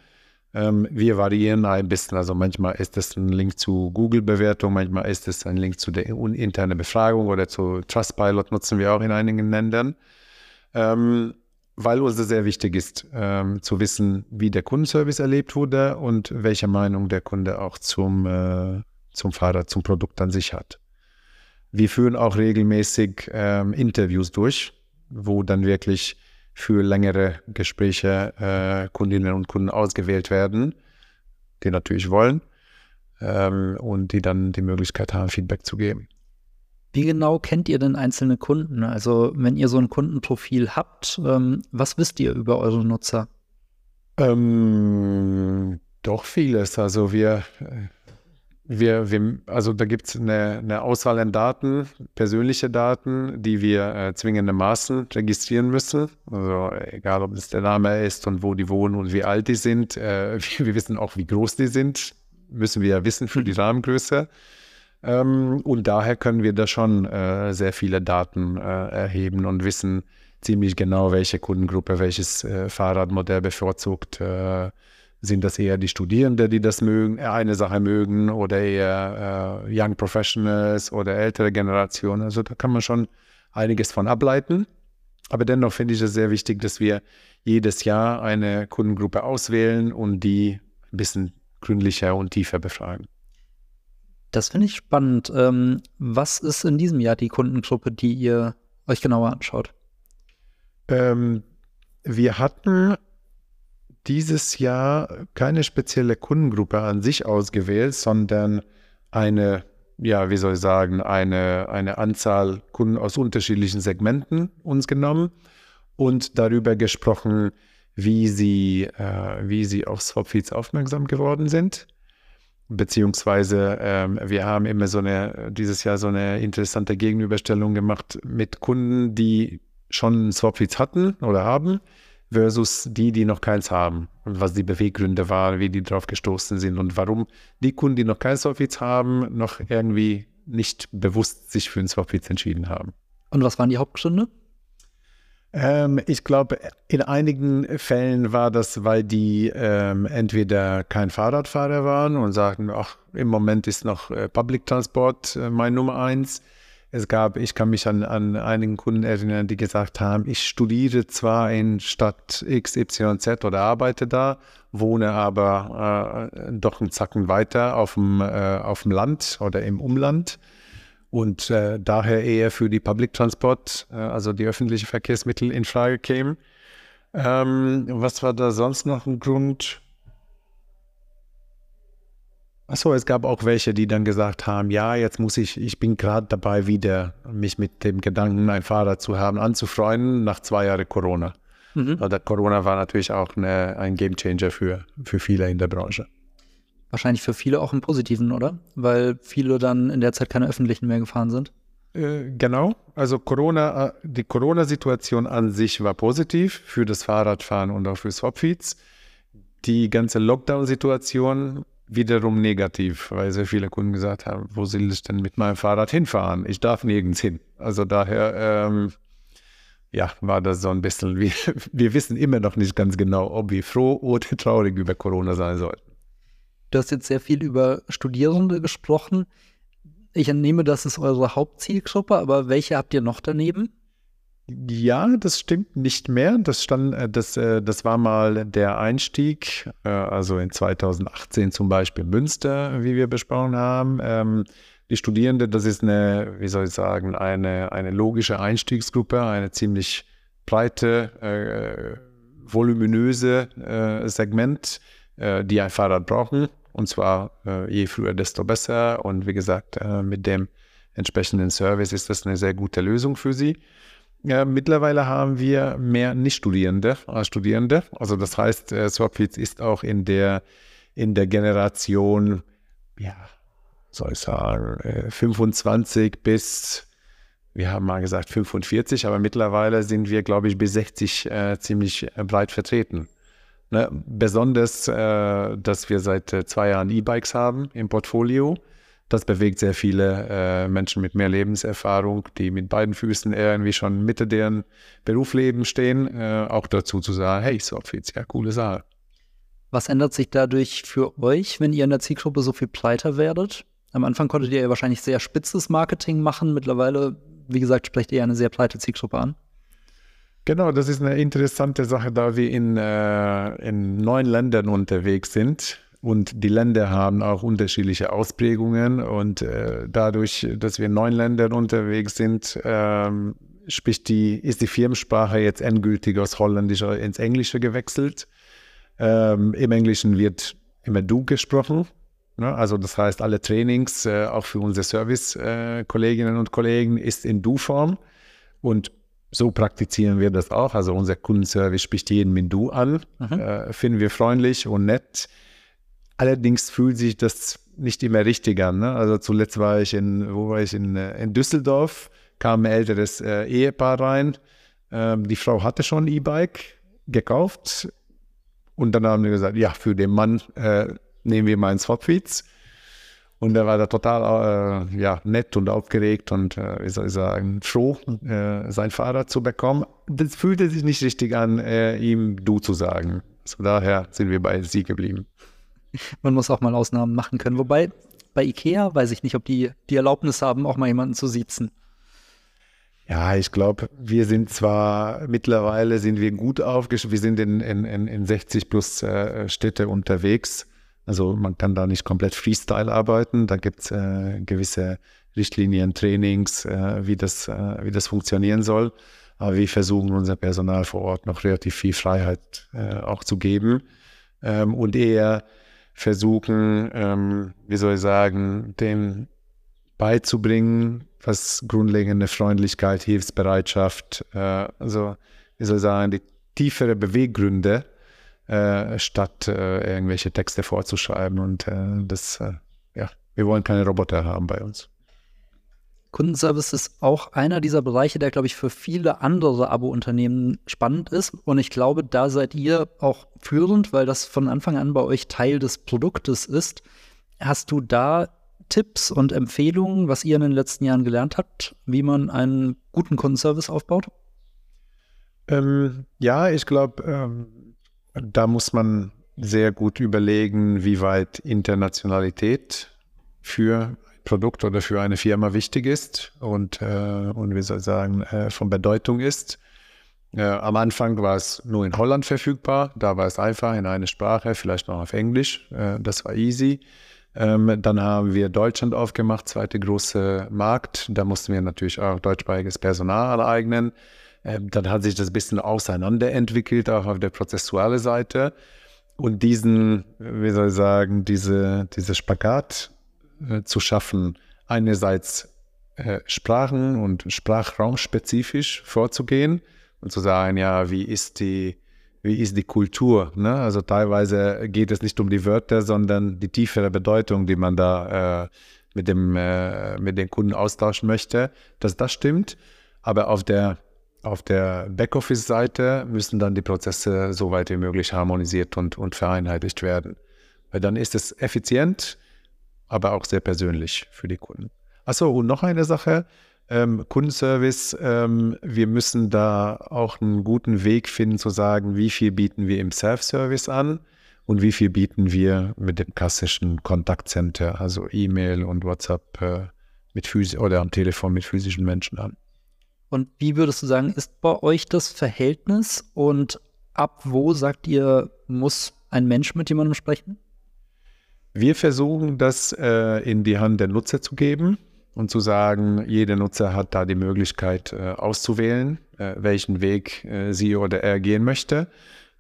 Speaker 1: Ähm, wir variieren ein bisschen. Also manchmal ist es ein Link zu Google-Bewertung, manchmal ist es ein Link zu der internen Befragung oder zu Trustpilot nutzen wir auch in einigen Ländern ähm, weil uns sehr wichtig ist, ähm, zu wissen, wie der Kundenservice erlebt wurde und welche Meinung der Kunde auch zum, äh, zum Fahrrad, zum Produkt an sich hat. Wir führen auch regelmäßig ähm, Interviews durch, wo dann wirklich für längere Gespräche äh, Kundinnen und Kunden ausgewählt werden, die natürlich wollen ähm, und die dann die Möglichkeit haben, Feedback zu geben.
Speaker 2: Wie genau kennt ihr denn einzelne Kunden? Also wenn ihr so ein Kundenprofil habt, ähm, was wisst ihr über eure Nutzer?
Speaker 1: Ähm, doch vieles. Also wir, wir, wir also da gibt es eine, eine, Auswahl an Daten, persönliche Daten, die wir äh, zwingendermaßen registrieren müssen. Also egal, ob es der Name ist und wo die wohnen und wie alt die sind. Äh, wir, *laughs* wir wissen auch, wie groß die sind. Müssen wir ja wissen für die *laughs* Rahmengröße. Ähm, und daher können wir da schon äh, sehr viele Daten äh, erheben und wissen ziemlich genau, welche Kundengruppe welches äh, Fahrradmodell bevorzugt. Äh, sind das eher die Studierenden, die das mögen, äh, eine Sache mögen oder eher äh, Young Professionals oder ältere Generationen? Also da kann man schon einiges von ableiten. Aber dennoch finde ich es sehr wichtig, dass wir jedes Jahr eine Kundengruppe auswählen und die ein bisschen gründlicher und tiefer befragen.
Speaker 2: Das finde ich spannend. Ähm, was ist in diesem Jahr die Kundengruppe, die ihr euch genauer anschaut?
Speaker 1: Ähm, wir hatten dieses Jahr keine spezielle Kundengruppe an sich ausgewählt, sondern eine, ja, wie soll ich sagen, eine, eine Anzahl Kunden aus unterschiedlichen Segmenten uns genommen und darüber gesprochen, wie sie, äh, wie sie auf Swapfeeds aufmerksam geworden sind Beziehungsweise ähm, wir haben immer so eine, dieses Jahr so eine interessante Gegenüberstellung gemacht mit Kunden, die schon Swapfeeds hatten oder haben, versus die, die noch keins haben. Und was die Beweggründe waren, wie die drauf gestoßen sind und warum die Kunden, die noch kein Swapfeeds haben, noch irgendwie nicht bewusst sich für ein Swapfeeds entschieden haben.
Speaker 2: Und was waren die Hauptgründe?
Speaker 1: Ähm, ich glaube, in einigen Fällen war das, weil die ähm, entweder kein Fahrradfahrer waren und sagten, ach, im Moment ist noch äh, Public Transport äh, mein Nummer eins. Es gab, ich kann mich an, an einigen Kunden erinnern, die gesagt haben, ich studiere zwar in Stadt XYZ oder arbeite da, wohne aber äh, doch einen Zacken weiter auf dem, äh, auf dem Land oder im Umland und äh, daher eher für die Public Transport, äh, also die öffentlichen Verkehrsmittel in Frage kämen. Ähm, was war da sonst noch ein Grund? Achso, es gab auch welche, die dann gesagt haben, ja, jetzt muss ich, ich bin gerade dabei, wieder mich mit dem Gedanken, ein Fahrrad zu haben, anzufreunden, nach zwei Jahren Corona. Mhm. Also Corona war natürlich auch eine, ein Gamechanger für, für viele in der Branche.
Speaker 2: Wahrscheinlich für viele auch im Positiven, oder? Weil viele dann in der Zeit keine öffentlichen mehr gefahren sind.
Speaker 1: Äh, genau, also Corona, äh, die Corona-Situation an sich war positiv für das Fahrradfahren und auch für Swapfeeds. Die ganze Lockdown-Situation wiederum negativ, weil sehr viele Kunden gesagt haben, wo soll ich denn mit meinem Fahrrad hinfahren? Ich darf nirgends hin. Also daher, ähm, ja, war das so ein bisschen, *laughs* wir, wir wissen immer noch nicht ganz genau, ob wir froh oder traurig über Corona sein sollten.
Speaker 2: Du hast jetzt sehr viel über Studierende gesprochen. Ich entnehme, das ist eure Hauptzielgruppe, aber welche habt ihr noch daneben?
Speaker 1: Ja, das stimmt nicht mehr. Das, stand, äh, das, äh, das war mal der Einstieg, äh, also in 2018 zum Beispiel Münster, wie wir besprochen haben. Ähm, die Studierende, das ist eine, wie soll ich sagen, eine, eine logische Einstiegsgruppe, eine ziemlich breite, voluminöse Segment, die ein Fahrrad brauchen. Und zwar je früher, desto besser. Und wie gesagt, mit dem entsprechenden Service ist das eine sehr gute Lösung für sie. Ja, mittlerweile haben wir mehr Nicht-Studierende als Studierende. Also das heißt, äh, Swapfeeds ist auch in der, in der Generation, ja, soll ich sagen, 25 äh, bis, wir haben mal gesagt 45, aber mittlerweile sind wir, glaube ich, bis 60 äh, ziemlich äh, breit vertreten. Ne? Besonders, äh, dass wir seit äh, zwei Jahren E-Bikes haben im Portfolio das bewegt sehr viele äh, Menschen mit mehr Lebenserfahrung, die mit beiden Füßen irgendwie schon Mitte deren Berufsleben stehen, äh, auch dazu zu sagen, hey, Softfeeds, ja, coole Sache.
Speaker 2: Was ändert sich dadurch für euch, wenn ihr in der Zielgruppe so viel pleiter werdet? Am Anfang konntet ihr ja wahrscheinlich sehr spitzes Marketing machen. Mittlerweile, wie gesagt, sprecht ihr eine sehr pleite Zielgruppe an.
Speaker 1: Genau, das ist eine interessante Sache, da wir in, äh, in neun Ländern unterwegs sind und die Länder haben auch unterschiedliche Ausprägungen. Und äh, dadurch, dass wir in neun Ländern unterwegs sind, ähm, spricht die, ist die Firmensprache jetzt endgültig aus Holländischer ins Englische gewechselt. Ähm, Im Englischen wird immer du gesprochen. Ne? Also das heißt, alle Trainings, äh, auch für unsere Service-Kolleginnen äh, und Kollegen, ist in Du-Form. Und so praktizieren wir das auch. Also unser Kundenservice spricht jeden mit Du an. Mhm. Äh, finden wir freundlich und nett. Allerdings fühlt sich das nicht immer richtig an. Ne? Also zuletzt war ich in, wo war ich in, äh, in Düsseldorf, kam ein älteres äh, Ehepaar rein. Ähm, die Frau hatte schon ein E-Bike gekauft und dann haben wir gesagt, ja, für den Mann äh, nehmen wir mal ein Swapfeeds. Und er war da total äh, ja, nett und aufgeregt und, äh, soll ich sagen, froh, äh, sein Fahrrad zu bekommen. Das fühlte sich nicht richtig an, äh, ihm du zu sagen. Von daher sind wir bei sie geblieben.
Speaker 2: Man muss auch mal Ausnahmen machen können. Wobei bei Ikea weiß ich nicht, ob die die Erlaubnis haben, auch mal jemanden zu siezen.
Speaker 1: Ja, ich glaube, wir sind zwar mittlerweile sind wir gut aufgestellt, wir sind in, in, in 60 plus äh, Städte unterwegs. Also man kann da nicht komplett Freestyle arbeiten. Da gibt es äh, gewisse Richtlinien, Trainings, äh, wie, das, äh, wie das funktionieren soll. Aber wir versuchen unser Personal vor Ort noch relativ viel Freiheit äh, auch zu geben ähm, und eher versuchen, ähm, wie soll ich sagen, dem beizubringen, was grundlegende Freundlichkeit, Hilfsbereitschaft, äh, also wie soll ich sagen, die tiefere Beweggründe, äh, statt äh, irgendwelche Texte vorzuschreiben. Und äh, das, äh, ja, wir wollen keine Roboter haben bei uns.
Speaker 2: Kundenservice ist auch einer dieser Bereiche, der, glaube ich, für viele andere Abo-Unternehmen spannend ist. Und ich glaube, da seid ihr auch führend, weil das von Anfang an bei euch Teil des Produktes ist. Hast du da Tipps und Empfehlungen, was ihr in den letzten Jahren gelernt habt, wie man einen guten Kundenservice aufbaut?
Speaker 1: Ähm, ja, ich glaube, ähm, da muss man sehr gut überlegen, wie weit Internationalität für Produkt oder für eine Firma wichtig ist und, äh, und wie soll ich sagen, äh, von Bedeutung ist. Äh, am Anfang war es nur in Holland verfügbar, da war es einfach in einer Sprache, vielleicht noch auf Englisch, äh, das war easy. Ähm, dann haben wir Deutschland aufgemacht, zweite große Markt, da mussten wir natürlich auch deutschsprachiges Personal aneignen. Ähm, dann hat sich das ein bisschen auseinanderentwickelt, auch auf der prozessualen Seite. Und diesen, wie soll ich sagen, diese, diese Spagat äh, zu schaffen, einerseits äh, Sprachen- und Sprachraumspezifisch vorzugehen und zu sagen, ja, wie ist die, wie ist die Kultur? Ne? Also teilweise geht es nicht um die Wörter, sondern die tiefere Bedeutung, die man da äh, mit, dem, äh, mit den Kunden austauschen möchte, dass das stimmt. Aber auf der auf der Backoffice-Seite müssen dann die Prozesse so weit wie möglich harmonisiert und, und vereinheitlicht werden. Weil dann ist es effizient, aber auch sehr persönlich für die Kunden. Achso, und noch eine Sache. Ähm, Kundenservice, ähm, wir müssen da auch einen guten Weg finden zu sagen, wie viel bieten wir im Self-Service an und wie viel bieten wir mit dem klassischen Kontaktcenter, also E-Mail und WhatsApp äh, mit Physi oder am Telefon mit physischen Menschen an.
Speaker 2: Und wie würdest du sagen, ist bei euch das Verhältnis und ab wo sagt ihr, muss ein Mensch mit jemandem sprechen?
Speaker 1: Wir versuchen das äh, in die Hand der Nutzer zu geben und zu sagen, jeder Nutzer hat da die Möglichkeit äh, auszuwählen, äh, welchen Weg äh, sie oder er gehen möchte.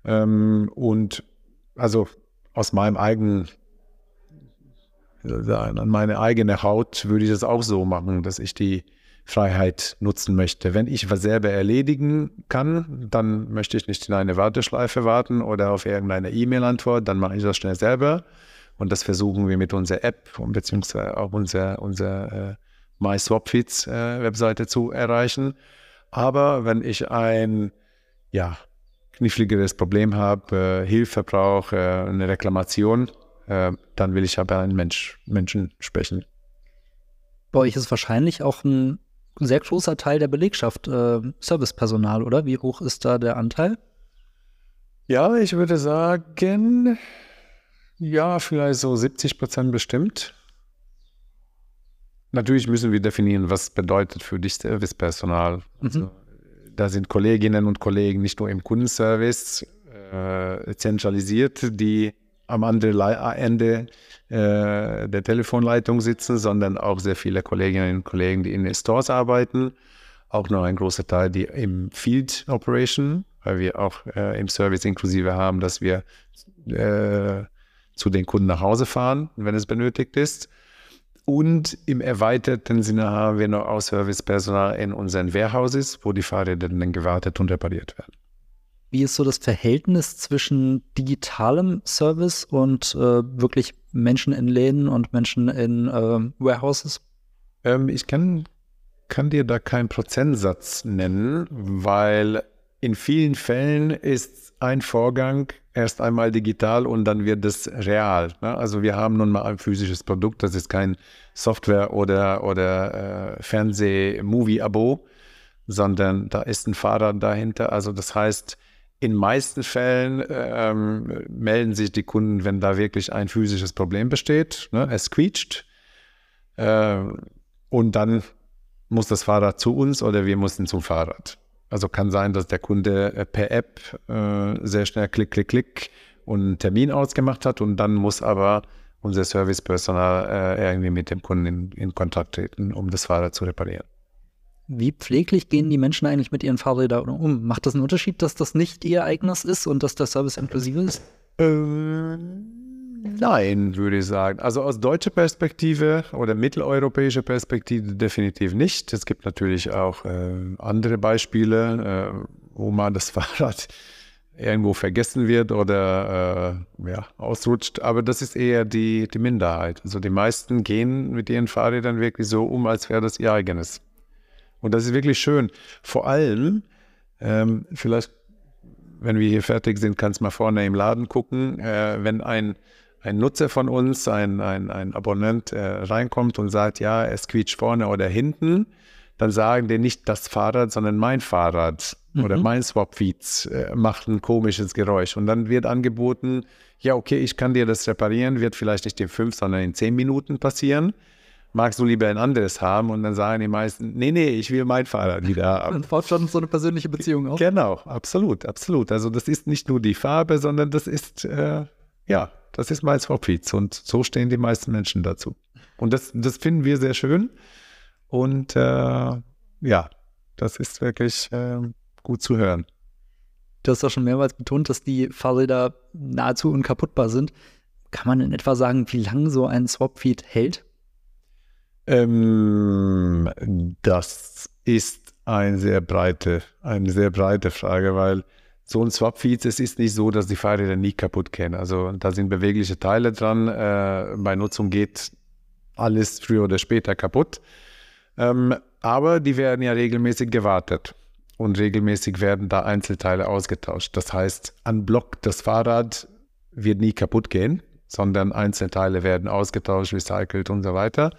Speaker 1: Ähm, und also aus meinem eigenen an meine eigene Haut würde ich das auch so machen, dass ich die Freiheit nutzen möchte. Wenn ich was selber erledigen kann, dann möchte ich nicht in eine Warteschleife warten oder auf irgendeine E-Mail-Antwort, dann mache ich das schnell selber. Und das versuchen wir mit unserer App beziehungsweise auch unserer unser, äh, MySwapFeeds-Webseite äh, zu erreichen. Aber wenn ich ein ja, kniffligeres Problem habe, äh, Hilfe brauche, äh, eine Reklamation, äh, dann will ich aber einen Mensch, Menschen sprechen.
Speaker 2: Bei euch ist wahrscheinlich auch ein sehr großer Teil der Belegschaft äh, Servicepersonal, oder? Wie hoch ist da der Anteil?
Speaker 1: Ja, ich würde sagen, ja, vielleicht so 70 Prozent bestimmt. Natürlich müssen wir definieren, was bedeutet für dich Servicepersonal. Mhm. Also, da sind Kolleginnen und Kollegen nicht nur im Kundenservice äh, zentralisiert, die am anderen Ende äh, der Telefonleitung sitzen, sondern auch sehr viele Kolleginnen und Kollegen, die in den Stores arbeiten. Auch noch ein großer Teil, die im Field Operation, weil wir auch äh, im Service inklusive haben, dass wir äh, zu den Kunden nach Hause fahren, wenn es benötigt ist. Und im erweiterten Sinne haben wir noch auch Servicepersonal in unseren Warehouses, wo die Fahrräder dann gewartet und repariert werden.
Speaker 2: Wie ist so das Verhältnis zwischen digitalem Service und äh, wirklich Menschen in Läden und Menschen in äh, Warehouses?
Speaker 1: Ähm, ich kann, kann dir da keinen Prozentsatz nennen, weil in vielen Fällen ist ein Vorgang erst einmal digital und dann wird es real. Ne? Also wir haben nun mal ein physisches Produkt, das ist kein Software oder, oder äh, Fernseh-Movie-Abo, sondern da ist ein Fahrer dahinter. Also das heißt, in meisten Fällen ähm, melden sich die Kunden, wenn da wirklich ein physisches Problem besteht. Ne? Es quietscht. Äh, und dann muss das Fahrrad zu uns oder wir müssen zum Fahrrad. Also kann sein, dass der Kunde äh, per App äh, sehr schnell klick, klick, klick und einen Termin ausgemacht hat und dann muss aber unser Servicepersonal äh, irgendwie mit dem Kunden in, in Kontakt treten, um das Fahrrad zu reparieren.
Speaker 2: Wie pfleglich gehen die Menschen eigentlich mit ihren Fahrrädern um? Macht das einen Unterschied, dass das nicht ihr eigenes ist und dass der Service inklusive ist?
Speaker 1: Äh, nein, würde ich sagen. Also aus deutscher Perspektive oder mitteleuropäischer Perspektive definitiv nicht. Es gibt natürlich auch äh, andere Beispiele, äh, wo man das *laughs* Fahrrad irgendwo vergessen wird oder äh, ja, ausrutscht. Aber das ist eher die, die Minderheit. Also die meisten gehen mit ihren Fahrrädern wirklich so um, als wäre das ihr eigenes. Und das ist wirklich schön. Vor allem, ähm, vielleicht, wenn wir hier fertig sind, kannst du mal vorne im Laden gucken, äh, wenn ein, ein Nutzer von uns, ein, ein, ein Abonnent äh, reinkommt und sagt, ja, es quietscht vorne oder hinten, dann sagen die nicht das Fahrrad, sondern mein Fahrrad mhm. oder mein Swap-Feeds äh, macht ein komisches Geräusch. Und dann wird angeboten, ja, okay, ich kann dir das reparieren, wird vielleicht nicht in fünf, sondern in zehn Minuten passieren. Magst du lieber ein anderes haben? Und dann sagen die meisten, nee, nee, ich will mein Fahrrad wieder *laughs* haben.
Speaker 2: Dann baut schon so eine persönliche Beziehung auf.
Speaker 1: Genau, absolut, absolut. Also das ist nicht nur die Farbe, sondern das ist, äh, ja, das ist mein Swapfeeds und so stehen die meisten Menschen dazu. Und das, das finden wir sehr schön und äh, ja, das ist wirklich äh, gut zu hören.
Speaker 2: Du hast auch schon mehrmals betont, dass die Fahrräder nahezu unkaputtbar sind. Kann man in etwa sagen, wie lange so ein Swapfeed hält?
Speaker 1: Ähm, das ist eine sehr breite, eine sehr breite Frage, weil so ein Swapfeed, es ist nicht so, dass die Fahrräder nie kaputt gehen. Also da sind bewegliche Teile dran. Äh, bei Nutzung geht alles früher oder später kaputt. Ähm, aber die werden ja regelmäßig gewartet und regelmäßig werden da Einzelteile ausgetauscht. Das heißt, an Block das Fahrrad wird nie kaputt gehen, sondern Einzelteile werden ausgetauscht, recycelt und so weiter.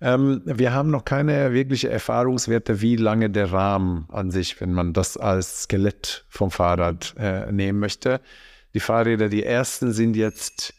Speaker 1: Ähm, wir haben noch keine wirkliche Erfahrungswerte, wie lange der Rahmen an sich, wenn man das als Skelett vom Fahrrad äh, nehmen möchte. Die Fahrräder, die ersten sind jetzt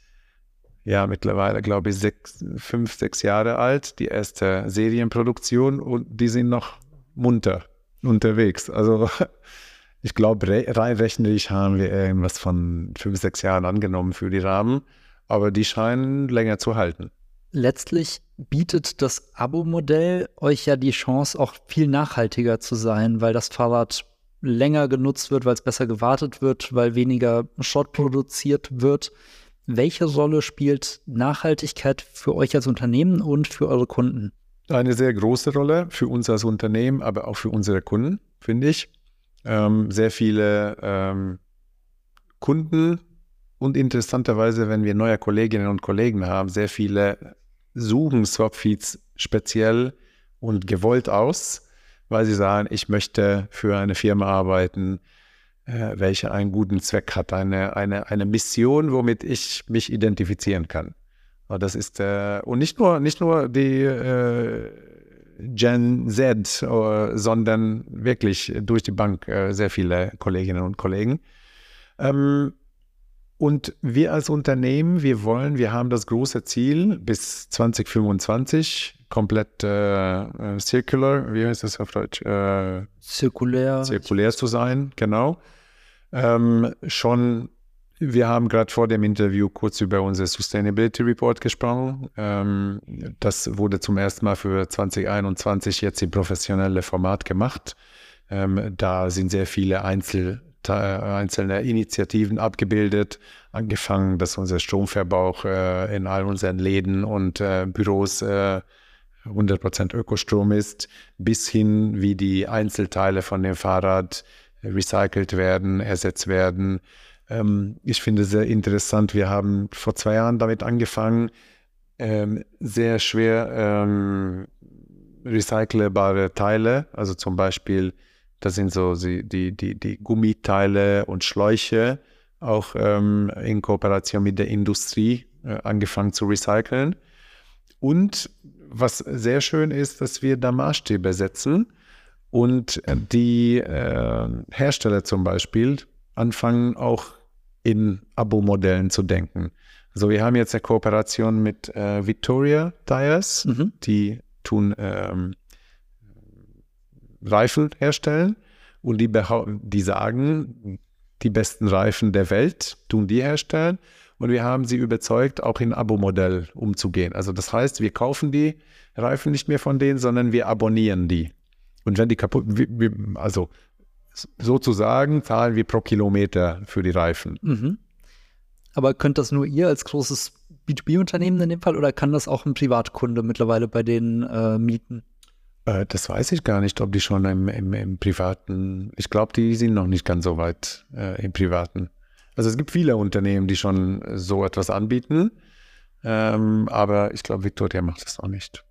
Speaker 1: ja mittlerweile, glaube ich, sechs, fünf, sechs Jahre alt, die erste Serienproduktion und die sind noch munter unterwegs. Also *laughs* ich glaube, rein rechnerisch haben wir irgendwas von fünf, sechs Jahren angenommen für die Rahmen, aber die scheinen länger zu halten
Speaker 2: letztlich bietet das Abo-Modell euch ja die Chance, auch viel nachhaltiger zu sein, weil das Fahrrad länger genutzt wird, weil es besser gewartet wird, weil weniger Schrott produziert wird. Welche Rolle spielt Nachhaltigkeit für euch als Unternehmen und für eure Kunden?
Speaker 1: Eine sehr große Rolle für uns als Unternehmen, aber auch für unsere Kunden, finde ich. Ähm, sehr viele ähm, Kunden und interessanterweise, wenn wir neue Kolleginnen und Kollegen haben, sehr viele suchen Swapfeeds speziell und gewollt aus, weil sie sagen, ich möchte für eine Firma arbeiten, äh, welche einen guten Zweck hat, eine, eine, eine Mission, womit ich mich identifizieren kann. Und das ist, äh, und nicht nur, nicht nur die äh, Gen Z, äh, sondern wirklich durch die Bank äh, sehr viele Kolleginnen und Kollegen. Ähm, und wir als Unternehmen, wir wollen, wir haben das große Ziel bis 2025 komplett äh, äh, circular, wie heißt das auf Deutsch? Äh,
Speaker 2: zirkulär.
Speaker 1: Zirkulär zu sein, genau. Ähm, schon, wir haben gerade vor dem Interview kurz über unser Sustainability Report gesprochen. Ähm, das wurde zum ersten Mal für 2021 jetzt im professionelle Format gemacht. Ähm, da sind sehr viele Einzel einzelne Initiativen abgebildet, angefangen, dass unser Stromverbrauch äh, in all unseren Läden und äh, Büros äh, 100% Ökostrom ist, bis hin, wie die Einzelteile von dem Fahrrad recycelt werden, ersetzt werden. Ähm, ich finde es sehr interessant. Wir haben vor zwei Jahren damit angefangen, ähm, sehr schwer ähm, recycelbare Teile, also zum Beispiel das sind so die, die, die, die Gummiteile und Schläuche, auch ähm, in Kooperation mit der Industrie äh, angefangen zu recyceln. Und was sehr schön ist, dass wir da Maßstäbe setzen und die äh, Hersteller zum Beispiel anfangen auch in Abo-Modellen zu denken. Also wir haben jetzt eine Kooperation mit äh, Victoria Tires, mhm. die tun ähm, Reifen herstellen und die, die sagen, die besten Reifen der Welt tun die herstellen. Und wir haben sie überzeugt, auch in Abo-Modell umzugehen. Also das heißt, wir kaufen die Reifen nicht mehr von denen, sondern wir abonnieren die. Und wenn die kaputt, also sozusagen zahlen wir pro Kilometer für die Reifen.
Speaker 2: Mhm. Aber könnt das nur ihr als großes B2B-Unternehmen in dem Fall oder kann das auch ein Privatkunde mittlerweile bei denen äh, mieten?
Speaker 1: Äh, das weiß ich gar nicht, ob die schon im, im, im Privaten, ich glaube, die sind noch nicht ganz so weit äh, im Privaten. Also es gibt viele Unternehmen, die schon so etwas anbieten, ähm, aber ich glaube, Victoria macht das noch nicht.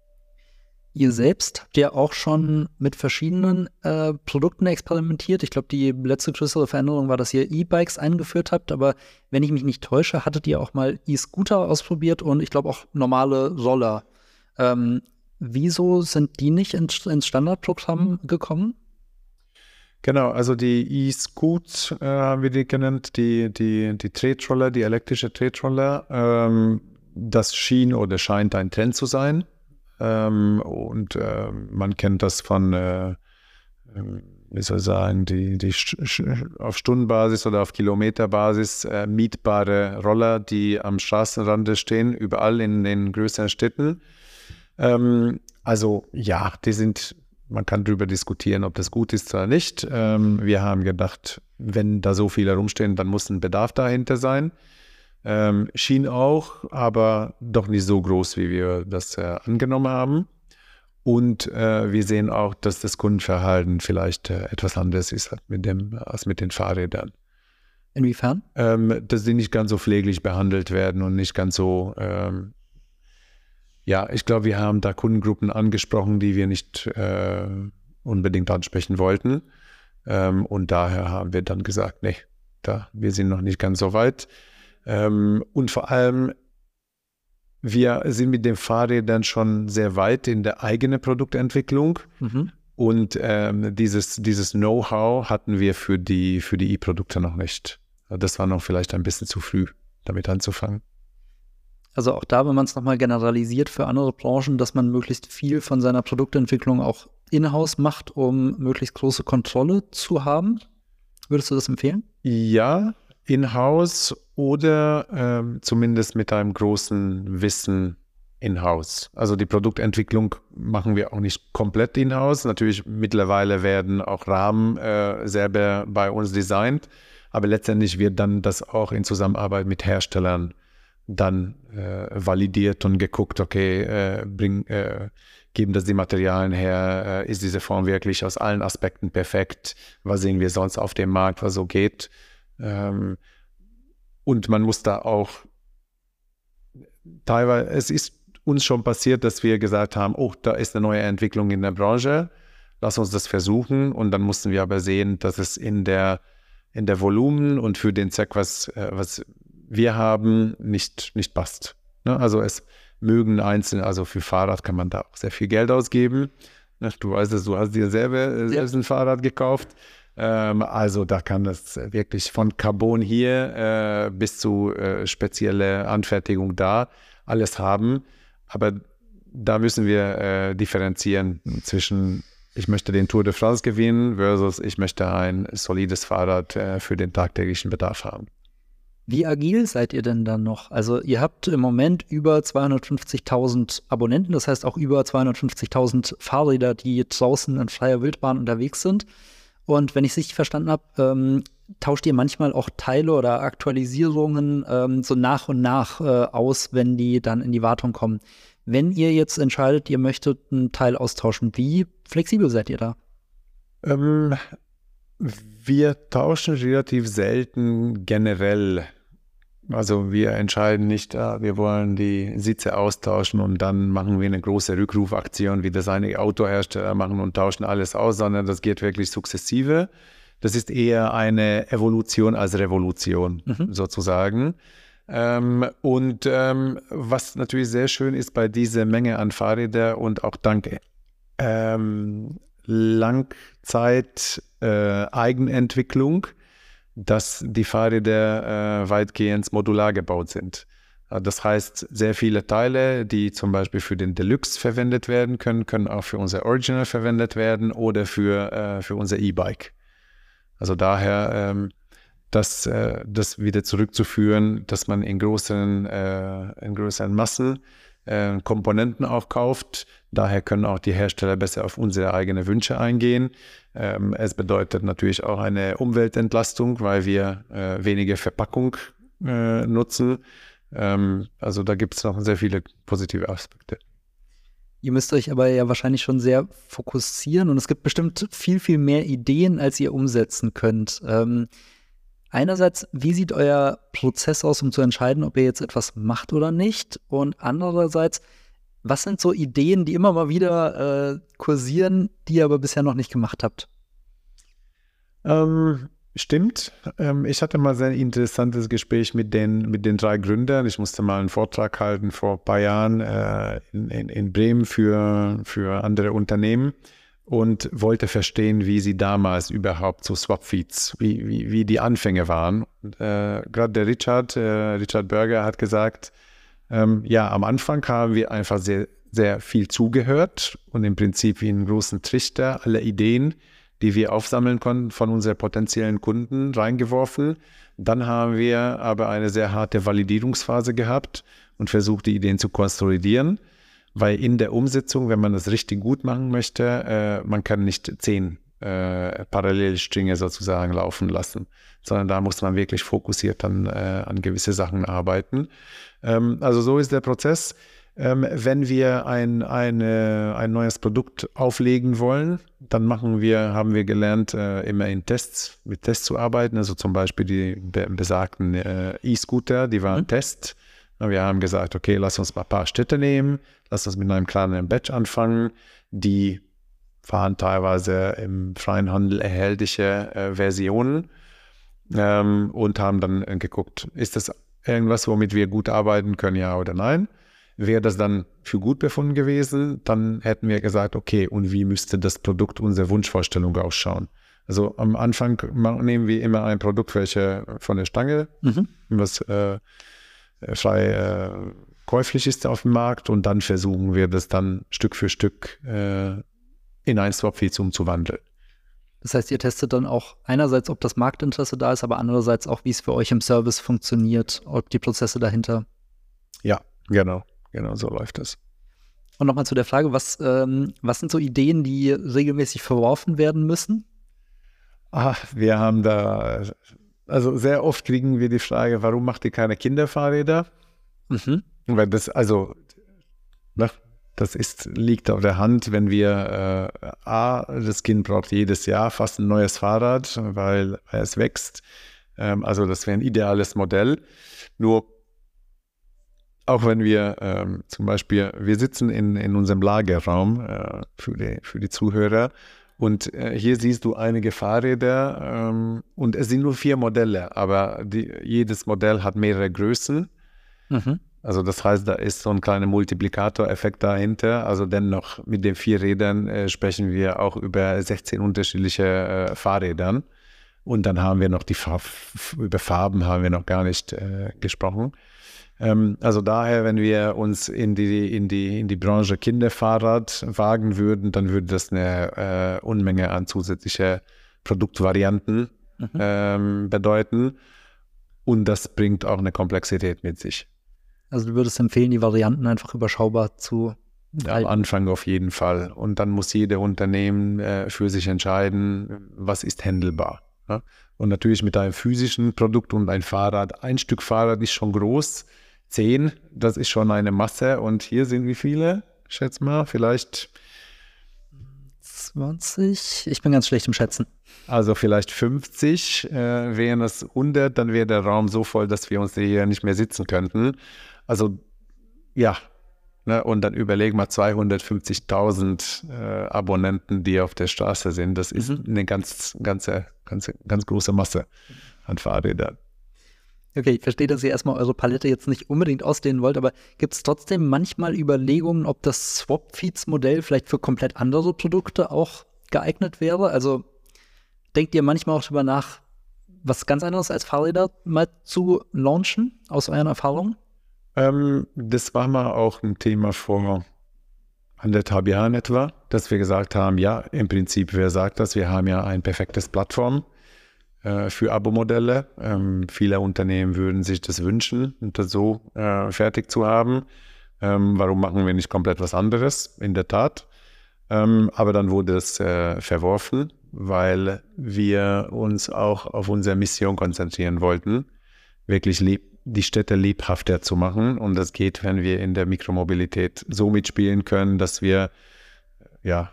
Speaker 2: Ihr selbst habt ja auch schon mit verschiedenen äh, Produkten experimentiert. Ich glaube, die letzte größere Veränderung war, dass ihr E-Bikes eingeführt habt. Aber wenn ich mich nicht täusche, hattet ihr auch mal E-Scooter ausprobiert und ich glaube auch normale Roller. Ähm, Wieso sind die nicht ins, ins Standardprogramm gekommen?
Speaker 1: Genau, also die E-Scoot äh, haben wir die genannt, die, die, die Tretroller, die elektrische Tretroller. Ähm, das schien oder scheint ein Trend zu sein. Ähm, und äh, man kennt das von, äh, ähm, wie soll ich sagen, die, die auf Stundenbasis oder auf Kilometerbasis äh, mietbare Roller, die am Straßenrande stehen, überall in den größeren Städten. Ähm, also ja, die sind, man kann darüber diskutieren, ob das gut ist oder nicht. Ähm, wir haben gedacht, wenn da so viele rumstehen, dann muss ein Bedarf dahinter sein. Ähm, schien auch, aber doch nicht so groß, wie wir das äh, angenommen haben. Und äh, wir sehen auch, dass das Kundenverhalten vielleicht äh, etwas anders ist mit dem, als mit den Fahrrädern.
Speaker 2: Inwiefern?
Speaker 1: Ähm, dass sie nicht ganz so pfleglich behandelt werden und nicht ganz so. Ähm, ja, ich glaube, wir haben da Kundengruppen angesprochen, die wir nicht äh, unbedingt ansprechen wollten. Ähm, und daher haben wir dann gesagt, nee, da, wir sind noch nicht ganz so weit. Ähm, und vor allem, wir sind mit den Fahrrädern schon sehr weit in der eigenen Produktentwicklung. Mhm. Und ähm, dieses, dieses Know-how hatten wir für die für die E-Produkte noch nicht. Das war noch vielleicht ein bisschen zu früh, damit anzufangen.
Speaker 2: Also auch da, wenn man es nochmal generalisiert für andere Branchen, dass man möglichst viel von seiner Produktentwicklung auch in-house macht, um möglichst große Kontrolle zu haben. Würdest du das empfehlen?
Speaker 1: Ja, in-house oder ähm, zumindest mit einem großen Wissen in-house. Also die Produktentwicklung machen wir auch nicht komplett in-house. Natürlich mittlerweile werden auch Rahmen äh, selber bei uns designt, aber letztendlich wird dann das auch in Zusammenarbeit mit Herstellern dann äh, validiert und geguckt, okay, äh, bring, äh, geben das die Materialien her, äh, ist diese Form wirklich aus allen Aspekten perfekt, was sehen wir sonst auf dem Markt, was so geht. Ähm, und man muss da auch teilweise, es ist uns schon passiert, dass wir gesagt haben, oh, da ist eine neue Entwicklung in der Branche, lass uns das versuchen. Und dann mussten wir aber sehen, dass es in der, in der Volumen und für den Zweck, was, äh, was wir haben, nicht, nicht passt. Ne? Also es mögen einzelne, also für Fahrrad kann man da auch sehr viel Geld ausgeben. Ne? Du weißt es, du hast dir selber äh, selbst ein Fahrrad gekauft. Ähm, also da kann das wirklich von Carbon hier äh, bis zu äh, spezielle Anfertigung da alles haben. Aber da müssen wir äh, differenzieren zwischen ich möchte den Tour de France gewinnen versus ich möchte ein solides Fahrrad äh, für den tagtäglichen Bedarf haben.
Speaker 2: Wie agil seid ihr denn dann noch? Also ihr habt im Moment über 250.000 Abonnenten, das heißt auch über 250.000 Fahrräder, die draußen in freier Wildbahn unterwegs sind. Und wenn ich es richtig verstanden habe, ähm, tauscht ihr manchmal auch Teile oder Aktualisierungen ähm, so nach und nach äh, aus, wenn die dann in die Wartung kommen. Wenn ihr jetzt entscheidet, ihr möchtet einen Teil austauschen, wie flexibel seid ihr da?
Speaker 1: Ähm, wir tauschen relativ selten generell also wir entscheiden nicht, ah, wir wollen die Sitze austauschen und dann machen wir eine große Rückrufaktion, wie das einige Autohersteller machen und tauschen alles aus, sondern das geht wirklich sukzessive. Das ist eher eine Evolution als Revolution mhm. sozusagen. Ähm, und ähm, was natürlich sehr schön ist bei dieser Menge an Fahrrädern und auch dank ähm, Langzeit äh, Eigenentwicklung, dass die Fahrräder äh, weitgehend modular gebaut sind. Äh, das heißt, sehr viele Teile, die zum Beispiel für den Deluxe verwendet werden können, können auch für unser Original verwendet werden oder für, äh, für unser E-Bike. Also daher ähm, das, äh, das wieder zurückzuführen, dass man in größeren, äh, in größeren Massen äh, Komponenten auch kauft. Daher können auch die Hersteller besser auf unsere eigenen Wünsche eingehen. Ähm, es bedeutet natürlich auch eine Umweltentlastung, weil wir äh, weniger Verpackung äh, nutzen. Ähm, also da gibt es noch sehr viele positive Aspekte.
Speaker 2: Ihr müsst euch aber ja wahrscheinlich schon sehr fokussieren und es gibt bestimmt viel, viel mehr Ideen, als ihr umsetzen könnt. Ähm, einerseits, wie sieht euer Prozess aus, um zu entscheiden, ob ihr jetzt etwas macht oder nicht? Und andererseits, was sind so Ideen, die immer mal wieder äh, kursieren, die ihr aber bisher noch nicht gemacht habt?
Speaker 1: Ähm, stimmt. Ähm, ich hatte mal ein sehr interessantes Gespräch mit den, mit den drei Gründern. Ich musste mal einen Vortrag halten vor ein paar Jahren äh, in, in, in, Bremen für, für andere Unternehmen und wollte verstehen, wie sie damals überhaupt zu Swapfeeds, wie, wie, wie die Anfänge waren. Äh, Gerade der Richard, äh, Richard Berger hat gesagt, ähm, ja, am Anfang haben wir einfach sehr sehr viel zugehört und im Prinzip wie einen großen Trichter alle Ideen, die wir aufsammeln konnten von unseren potenziellen Kunden reingeworfen. Dann haben wir aber eine sehr harte Validierungsphase gehabt und versucht, die Ideen zu konsolidieren, weil in der Umsetzung, wenn man das richtig gut machen möchte, äh, man kann nicht zehn äh, Parallelstränge sozusagen laufen lassen, sondern da muss man wirklich fokussiert dann äh, an gewisse Sachen arbeiten. Ähm, also so ist der Prozess. Ähm, wenn wir ein, eine, ein neues Produkt auflegen wollen, dann machen wir, haben wir gelernt, äh, immer in Tests, mit Tests zu arbeiten. Also zum Beispiel die be besagten äh, E-Scooter, die waren mhm. Test. Wir haben gesagt, okay, lass uns mal ein paar Städte nehmen, lass uns mit einem kleinen Batch anfangen. Die fahren teilweise im freien Handel erhältliche äh, Versionen ähm, und haben dann äh, geguckt, ist das irgendwas, womit wir gut arbeiten können, ja oder nein? Wäre das dann für gut befunden gewesen, dann hätten wir gesagt, okay, und wie müsste das Produkt unserer Wunschvorstellung ausschauen? Also am Anfang nehmen wir immer ein Produkt, welches von der Stange, mhm. was äh, frei äh, käuflich ist auf dem Markt und dann versuchen wir das dann Stück für Stück äh, in ein Swap-Feed umzuwandeln.
Speaker 2: Das heißt, ihr testet dann auch einerseits, ob das Marktinteresse da ist, aber andererseits auch, wie es für euch im Service funktioniert, ob die Prozesse dahinter.
Speaker 1: Ja, genau. Genau, so läuft das.
Speaker 2: Und nochmal zu der Frage, was, ähm, was sind so Ideen, die regelmäßig verworfen werden müssen?
Speaker 1: Ach, wir haben da, also sehr oft kriegen wir die Frage, warum macht ihr keine Kinderfahrräder? Mhm. Weil das, also, ne, das ist, liegt auf der Hand, wenn wir, äh, A, das Kind braucht jedes Jahr fast ein neues Fahrrad, weil, es wächst. Ähm, also das wäre ein ideales Modell. Nur auch wenn wir ähm, zum Beispiel, wir sitzen in, in unserem Lagerraum äh, für, die, für die Zuhörer und äh, hier siehst du einige Fahrräder ähm, und es sind nur vier Modelle, aber die, jedes Modell hat mehrere Größen. Mhm. Also das heißt, da ist so ein kleiner Multiplikatoreffekt dahinter. Also dennoch mit den vier Rädern äh, sprechen wir auch über 16 unterschiedliche äh, Fahrrädern. Und dann haben wir noch die Farb, über Farben haben wir noch gar nicht äh, gesprochen. Ähm, also daher, wenn wir uns in die, in die, in die Branche Kinderfahrrad wagen würden, dann würde das eine äh, Unmenge an zusätzliche Produktvarianten mhm. ähm, bedeuten. Und das bringt auch eine Komplexität mit sich.
Speaker 2: Also du würdest empfehlen, die Varianten einfach überschaubar zu
Speaker 1: ja, am Anfang auf jeden Fall. Und dann muss jeder Unternehmen äh, für sich entscheiden, was ist händelbar. Ja? Und natürlich mit einem physischen Produkt und ein Fahrrad, ein Stück Fahrrad ist schon groß, 10, das ist schon eine Masse. Und hier sind wie viele? Schätz mal, vielleicht
Speaker 2: 20. Ich bin ganz schlecht im Schätzen.
Speaker 1: Also vielleicht 50. Äh, wären es 100, dann wäre der Raum so voll, dass wir uns hier nicht mehr sitzen könnten. Also ja, ne, und dann überlegen wir 250.000 äh, Abonnenten, die auf der Straße sind. Das ist mhm. eine ganz, ganze, ganze, ganz große Masse an Fahrrädern.
Speaker 2: Okay, ich verstehe, dass ihr erstmal eure Palette jetzt nicht unbedingt ausdehnen wollt, aber gibt es trotzdem manchmal Überlegungen, ob das Swap-Feeds-Modell vielleicht für komplett andere Produkte auch geeignet wäre? Also denkt ihr manchmal auch darüber nach, was ganz anderes als Fahrräder mal zu launchen, aus euren Erfahrungen?
Speaker 1: Ähm, das war mal auch ein Thema vor anderthalb Jahren etwa, dass wir gesagt haben, ja, im Prinzip, wer sagt das? Wir haben ja ein perfektes Plattform äh, für Abo-Modelle. Ähm, viele Unternehmen würden sich das wünschen, das so äh, fertig zu haben. Ähm, warum machen wir nicht komplett was anderes? In der Tat. Ähm, aber dann wurde es äh, verworfen, weil wir uns auch auf unsere Mission konzentrieren wollten, wirklich lieb, die Städte lebhafter zu machen. Und das geht, wenn wir in der Mikromobilität so mitspielen können, dass wir ja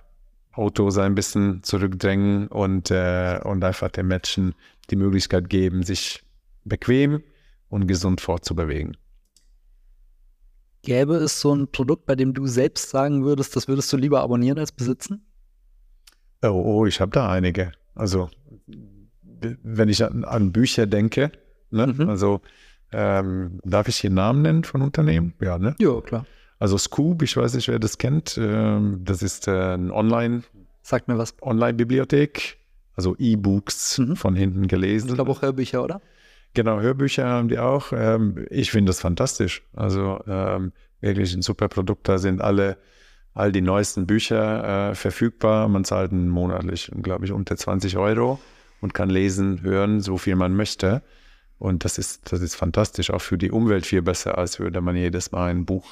Speaker 1: Autos ein bisschen zurückdrängen und, äh, und einfach den Menschen die Möglichkeit geben, sich bequem und gesund fortzubewegen.
Speaker 2: Gäbe es so ein Produkt, bei dem du selbst sagen würdest, das würdest du lieber abonnieren als besitzen?
Speaker 1: Oh, oh ich habe da einige. Also, wenn ich an, an Bücher denke, ne? Mhm. also ähm, darf ich hier Namen nennen von Unternehmen? Ja, ne?
Speaker 2: Ja, klar.
Speaker 1: Also Scoop, ich weiß nicht, wer das kennt. Ähm, das ist äh, ein Online.
Speaker 2: Sagt mir was.
Speaker 1: Online-Bibliothek. Also E-Books mhm. von hinten gelesen.
Speaker 2: Ich glaube auch Hörbücher, oder?
Speaker 1: Genau, Hörbücher haben die auch. Ähm, ich finde das fantastisch. Also wirklich ein super Produkt. Da sind alle, all die neuesten Bücher äh, verfügbar. Man zahlt monatlich, glaube ich, unter 20 Euro und kann lesen, hören, so viel man möchte. Und das ist, das ist fantastisch, auch für die Umwelt viel besser, als würde man jedes Mal ein Buch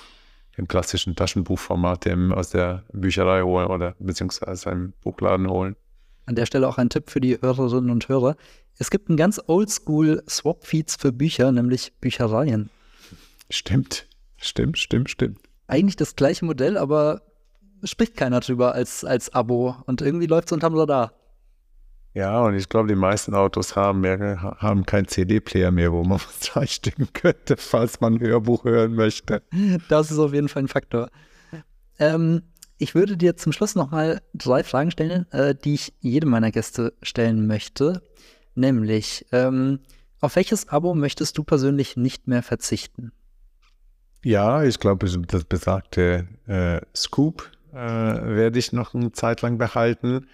Speaker 1: im klassischen Taschenbuchformat aus der Bücherei holen oder beziehungsweise einem Buchladen holen.
Speaker 2: An der Stelle auch ein Tipp für die Hörerinnen und Hörer. Es gibt ein ganz oldschool Swap-Feeds für Bücher, nämlich Büchereien.
Speaker 1: Stimmt, stimmt, stimmt, stimmt.
Speaker 2: Eigentlich das gleiche Modell, aber spricht keiner drüber als, als Abo und irgendwie läuft es unterm Radar.
Speaker 1: Ja, und ich glaube, die meisten Autos haben, mehr, haben keinen CD-Player mehr, wo man *laughs* was reinstecken könnte, falls man ein Hörbuch hören möchte.
Speaker 2: Das ist auf jeden Fall ein Faktor. Ähm, ich würde dir zum Schluss nochmal drei Fragen stellen, äh, die ich jedem meiner Gäste stellen möchte. Nämlich, ähm, auf welches Abo möchtest du persönlich nicht mehr verzichten?
Speaker 1: Ja, ich glaube, das besagte äh, Scoop äh, werde ich noch eine Zeit lang behalten.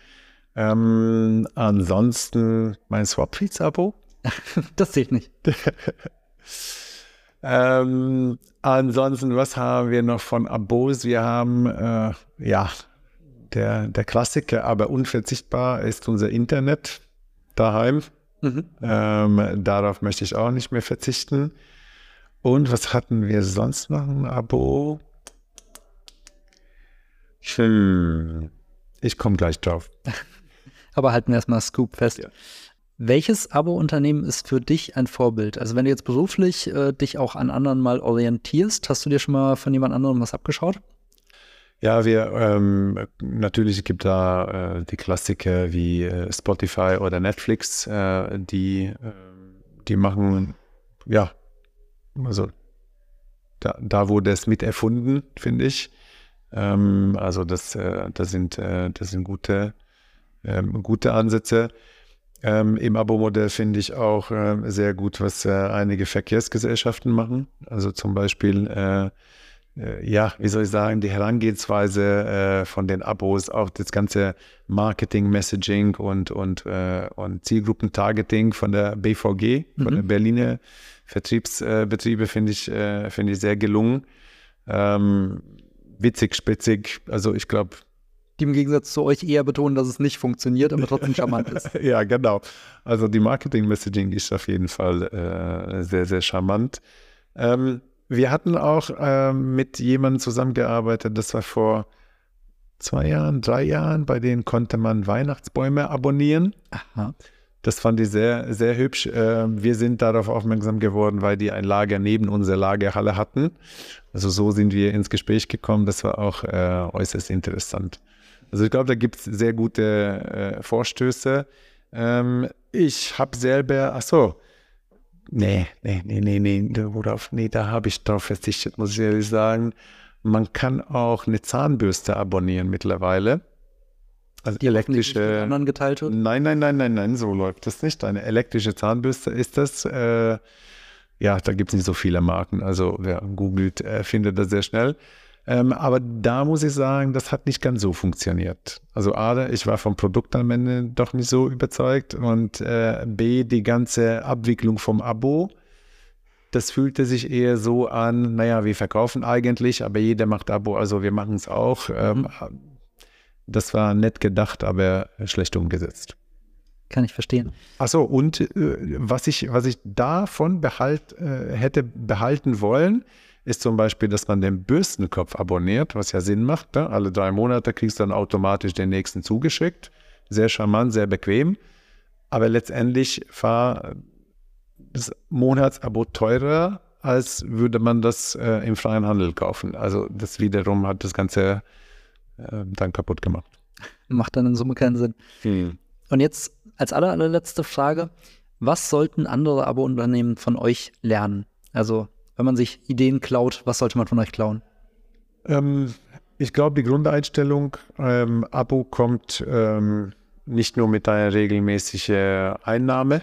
Speaker 1: Ähm, ansonsten mein Swapfeeds-Abo. *laughs*
Speaker 2: das zählt nicht. *laughs*
Speaker 1: ähm, ansonsten, was haben wir noch von Abos? Wir haben, äh, ja, der, der Klassiker, aber unverzichtbar ist unser Internet daheim. Mhm. Ähm, darauf möchte ich auch nicht mehr verzichten. Und was hatten wir sonst noch? Ein Abo? Hm, ich komme gleich drauf. *laughs*
Speaker 2: Aber halten wir erstmal Scoop fest. Ja. Welches Abo-Unternehmen ist für dich ein Vorbild? Also wenn du jetzt beruflich äh, dich auch an anderen mal orientierst, hast du dir schon mal von jemand anderem was abgeschaut?
Speaker 1: Ja, wir ähm, natürlich gibt da äh, die Klassiker wie äh, Spotify oder Netflix, äh, die ähm, die machen ja also da, da wurde es mit erfunden, finde ich. Ähm, also das, äh, das sind äh, das sind gute ähm, gute Ansätze. Ähm, Im Abo-Modell finde ich auch äh, sehr gut, was äh, einige Verkehrsgesellschaften machen. Also zum Beispiel, äh, äh ja, wie soll ich sagen, die Herangehensweise äh, von den Abos, auch das ganze Marketing, Messaging und, und, äh, und Zielgruppentargeting von der BVG, mhm. von der Berliner Vertriebsbetriebe, finde ich, finde ich sehr gelungen. Ähm, witzig, spitzig. Also ich glaube,
Speaker 2: die im Gegensatz zu euch eher betonen, dass es nicht funktioniert, aber trotzdem charmant ist. *laughs*
Speaker 1: ja, genau. Also die Marketing-Messaging ist auf jeden Fall äh, sehr, sehr charmant. Ähm, wir hatten auch äh, mit jemandem zusammengearbeitet, das war vor zwei Jahren, drei Jahren, bei denen konnte man Weihnachtsbäume abonnieren. Aha. Das fand ich sehr, sehr hübsch. Äh, wir sind darauf aufmerksam geworden, weil die ein Lager neben unserer Lagerhalle hatten. Also so sind wir ins Gespräch gekommen. Das war auch äh, äußerst interessant. Also ich glaube, da gibt es sehr gute äh, Vorstöße. Ähm, ich habe selber, ach so, nee, nee, nee, nee, nee, worauf, nee, da habe ich darauf verzichtet, muss ich ehrlich sagen. Man kann auch eine Zahnbürste abonnieren mittlerweile.
Speaker 2: Also die elektrische. Anderen geteilt wird?
Speaker 1: Nein, nein, nein, nein, nein, so läuft das nicht. Eine elektrische Zahnbürste ist das. Äh, ja, da gibt es nicht so viele Marken. Also wer googelt, äh, findet das sehr schnell. Ähm, aber da muss ich sagen, das hat nicht ganz so funktioniert. Also A, ich war vom Produkt am Ende doch nicht so überzeugt und äh, B, die ganze Abwicklung vom Abo, das fühlte sich eher so an, naja, wir verkaufen eigentlich, aber jeder macht Abo, also wir machen es auch. Ähm, mhm. das war nett gedacht, aber schlecht umgesetzt.
Speaker 2: Kann ich verstehen.
Speaker 1: Achso, und äh, was, ich, was ich davon behalt, äh, hätte behalten wollen, ist zum Beispiel, dass man den Bürstenkopf abonniert, was ja Sinn macht. Ne? Alle drei Monate kriegst du dann automatisch den nächsten zugeschickt. Sehr charmant, sehr bequem. Aber letztendlich war das Monatsabo teurer, als würde man das äh, im freien Handel kaufen. Also das wiederum hat das Ganze äh, dann kaputt gemacht.
Speaker 2: Macht dann in Summe keinen Sinn. Hm. Und jetzt als aller, allerletzte Frage, was sollten andere Abo-Unternehmen von euch lernen? Also wenn man sich Ideen klaut, was sollte man von euch klauen?
Speaker 1: Ähm, ich glaube, die Grundeinstellung, ähm, Abo kommt ähm, nicht nur mit einer regelmäßigen Einnahme,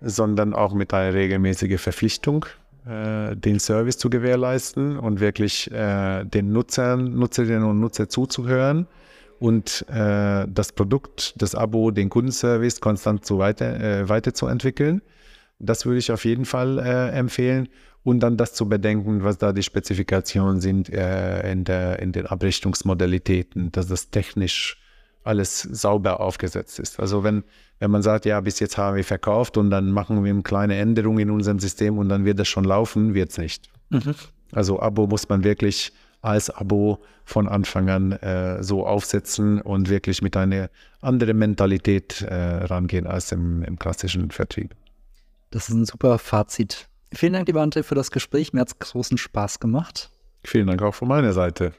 Speaker 1: sondern auch mit einer regelmäßigen Verpflichtung, äh, den Service zu gewährleisten und wirklich äh, den Nutzern, Nutzerinnen und Nutzer zuzuhören und äh, das Produkt, das Abo, den Kundenservice konstant so weiter, äh, weiterzuentwickeln. Das würde ich auf jeden Fall äh, empfehlen und dann das zu bedenken, was da die Spezifikationen sind äh, in, der, in den Abrichtungsmodalitäten, dass das technisch alles sauber aufgesetzt ist. Also wenn, wenn man sagt, ja, bis jetzt haben wir verkauft und dann machen wir eine kleine Änderung in unserem System und dann wird das schon laufen, wird es nicht. Mhm. Also Abo muss man wirklich als Abo von Anfang an äh, so aufsetzen und wirklich mit einer anderen Mentalität äh, rangehen als im, im klassischen Vertrieb.
Speaker 2: Das ist ein super Fazit. Vielen Dank, lieber André, für das Gespräch. Mir hat es großen Spaß gemacht.
Speaker 1: Vielen Dank auch von meiner Seite.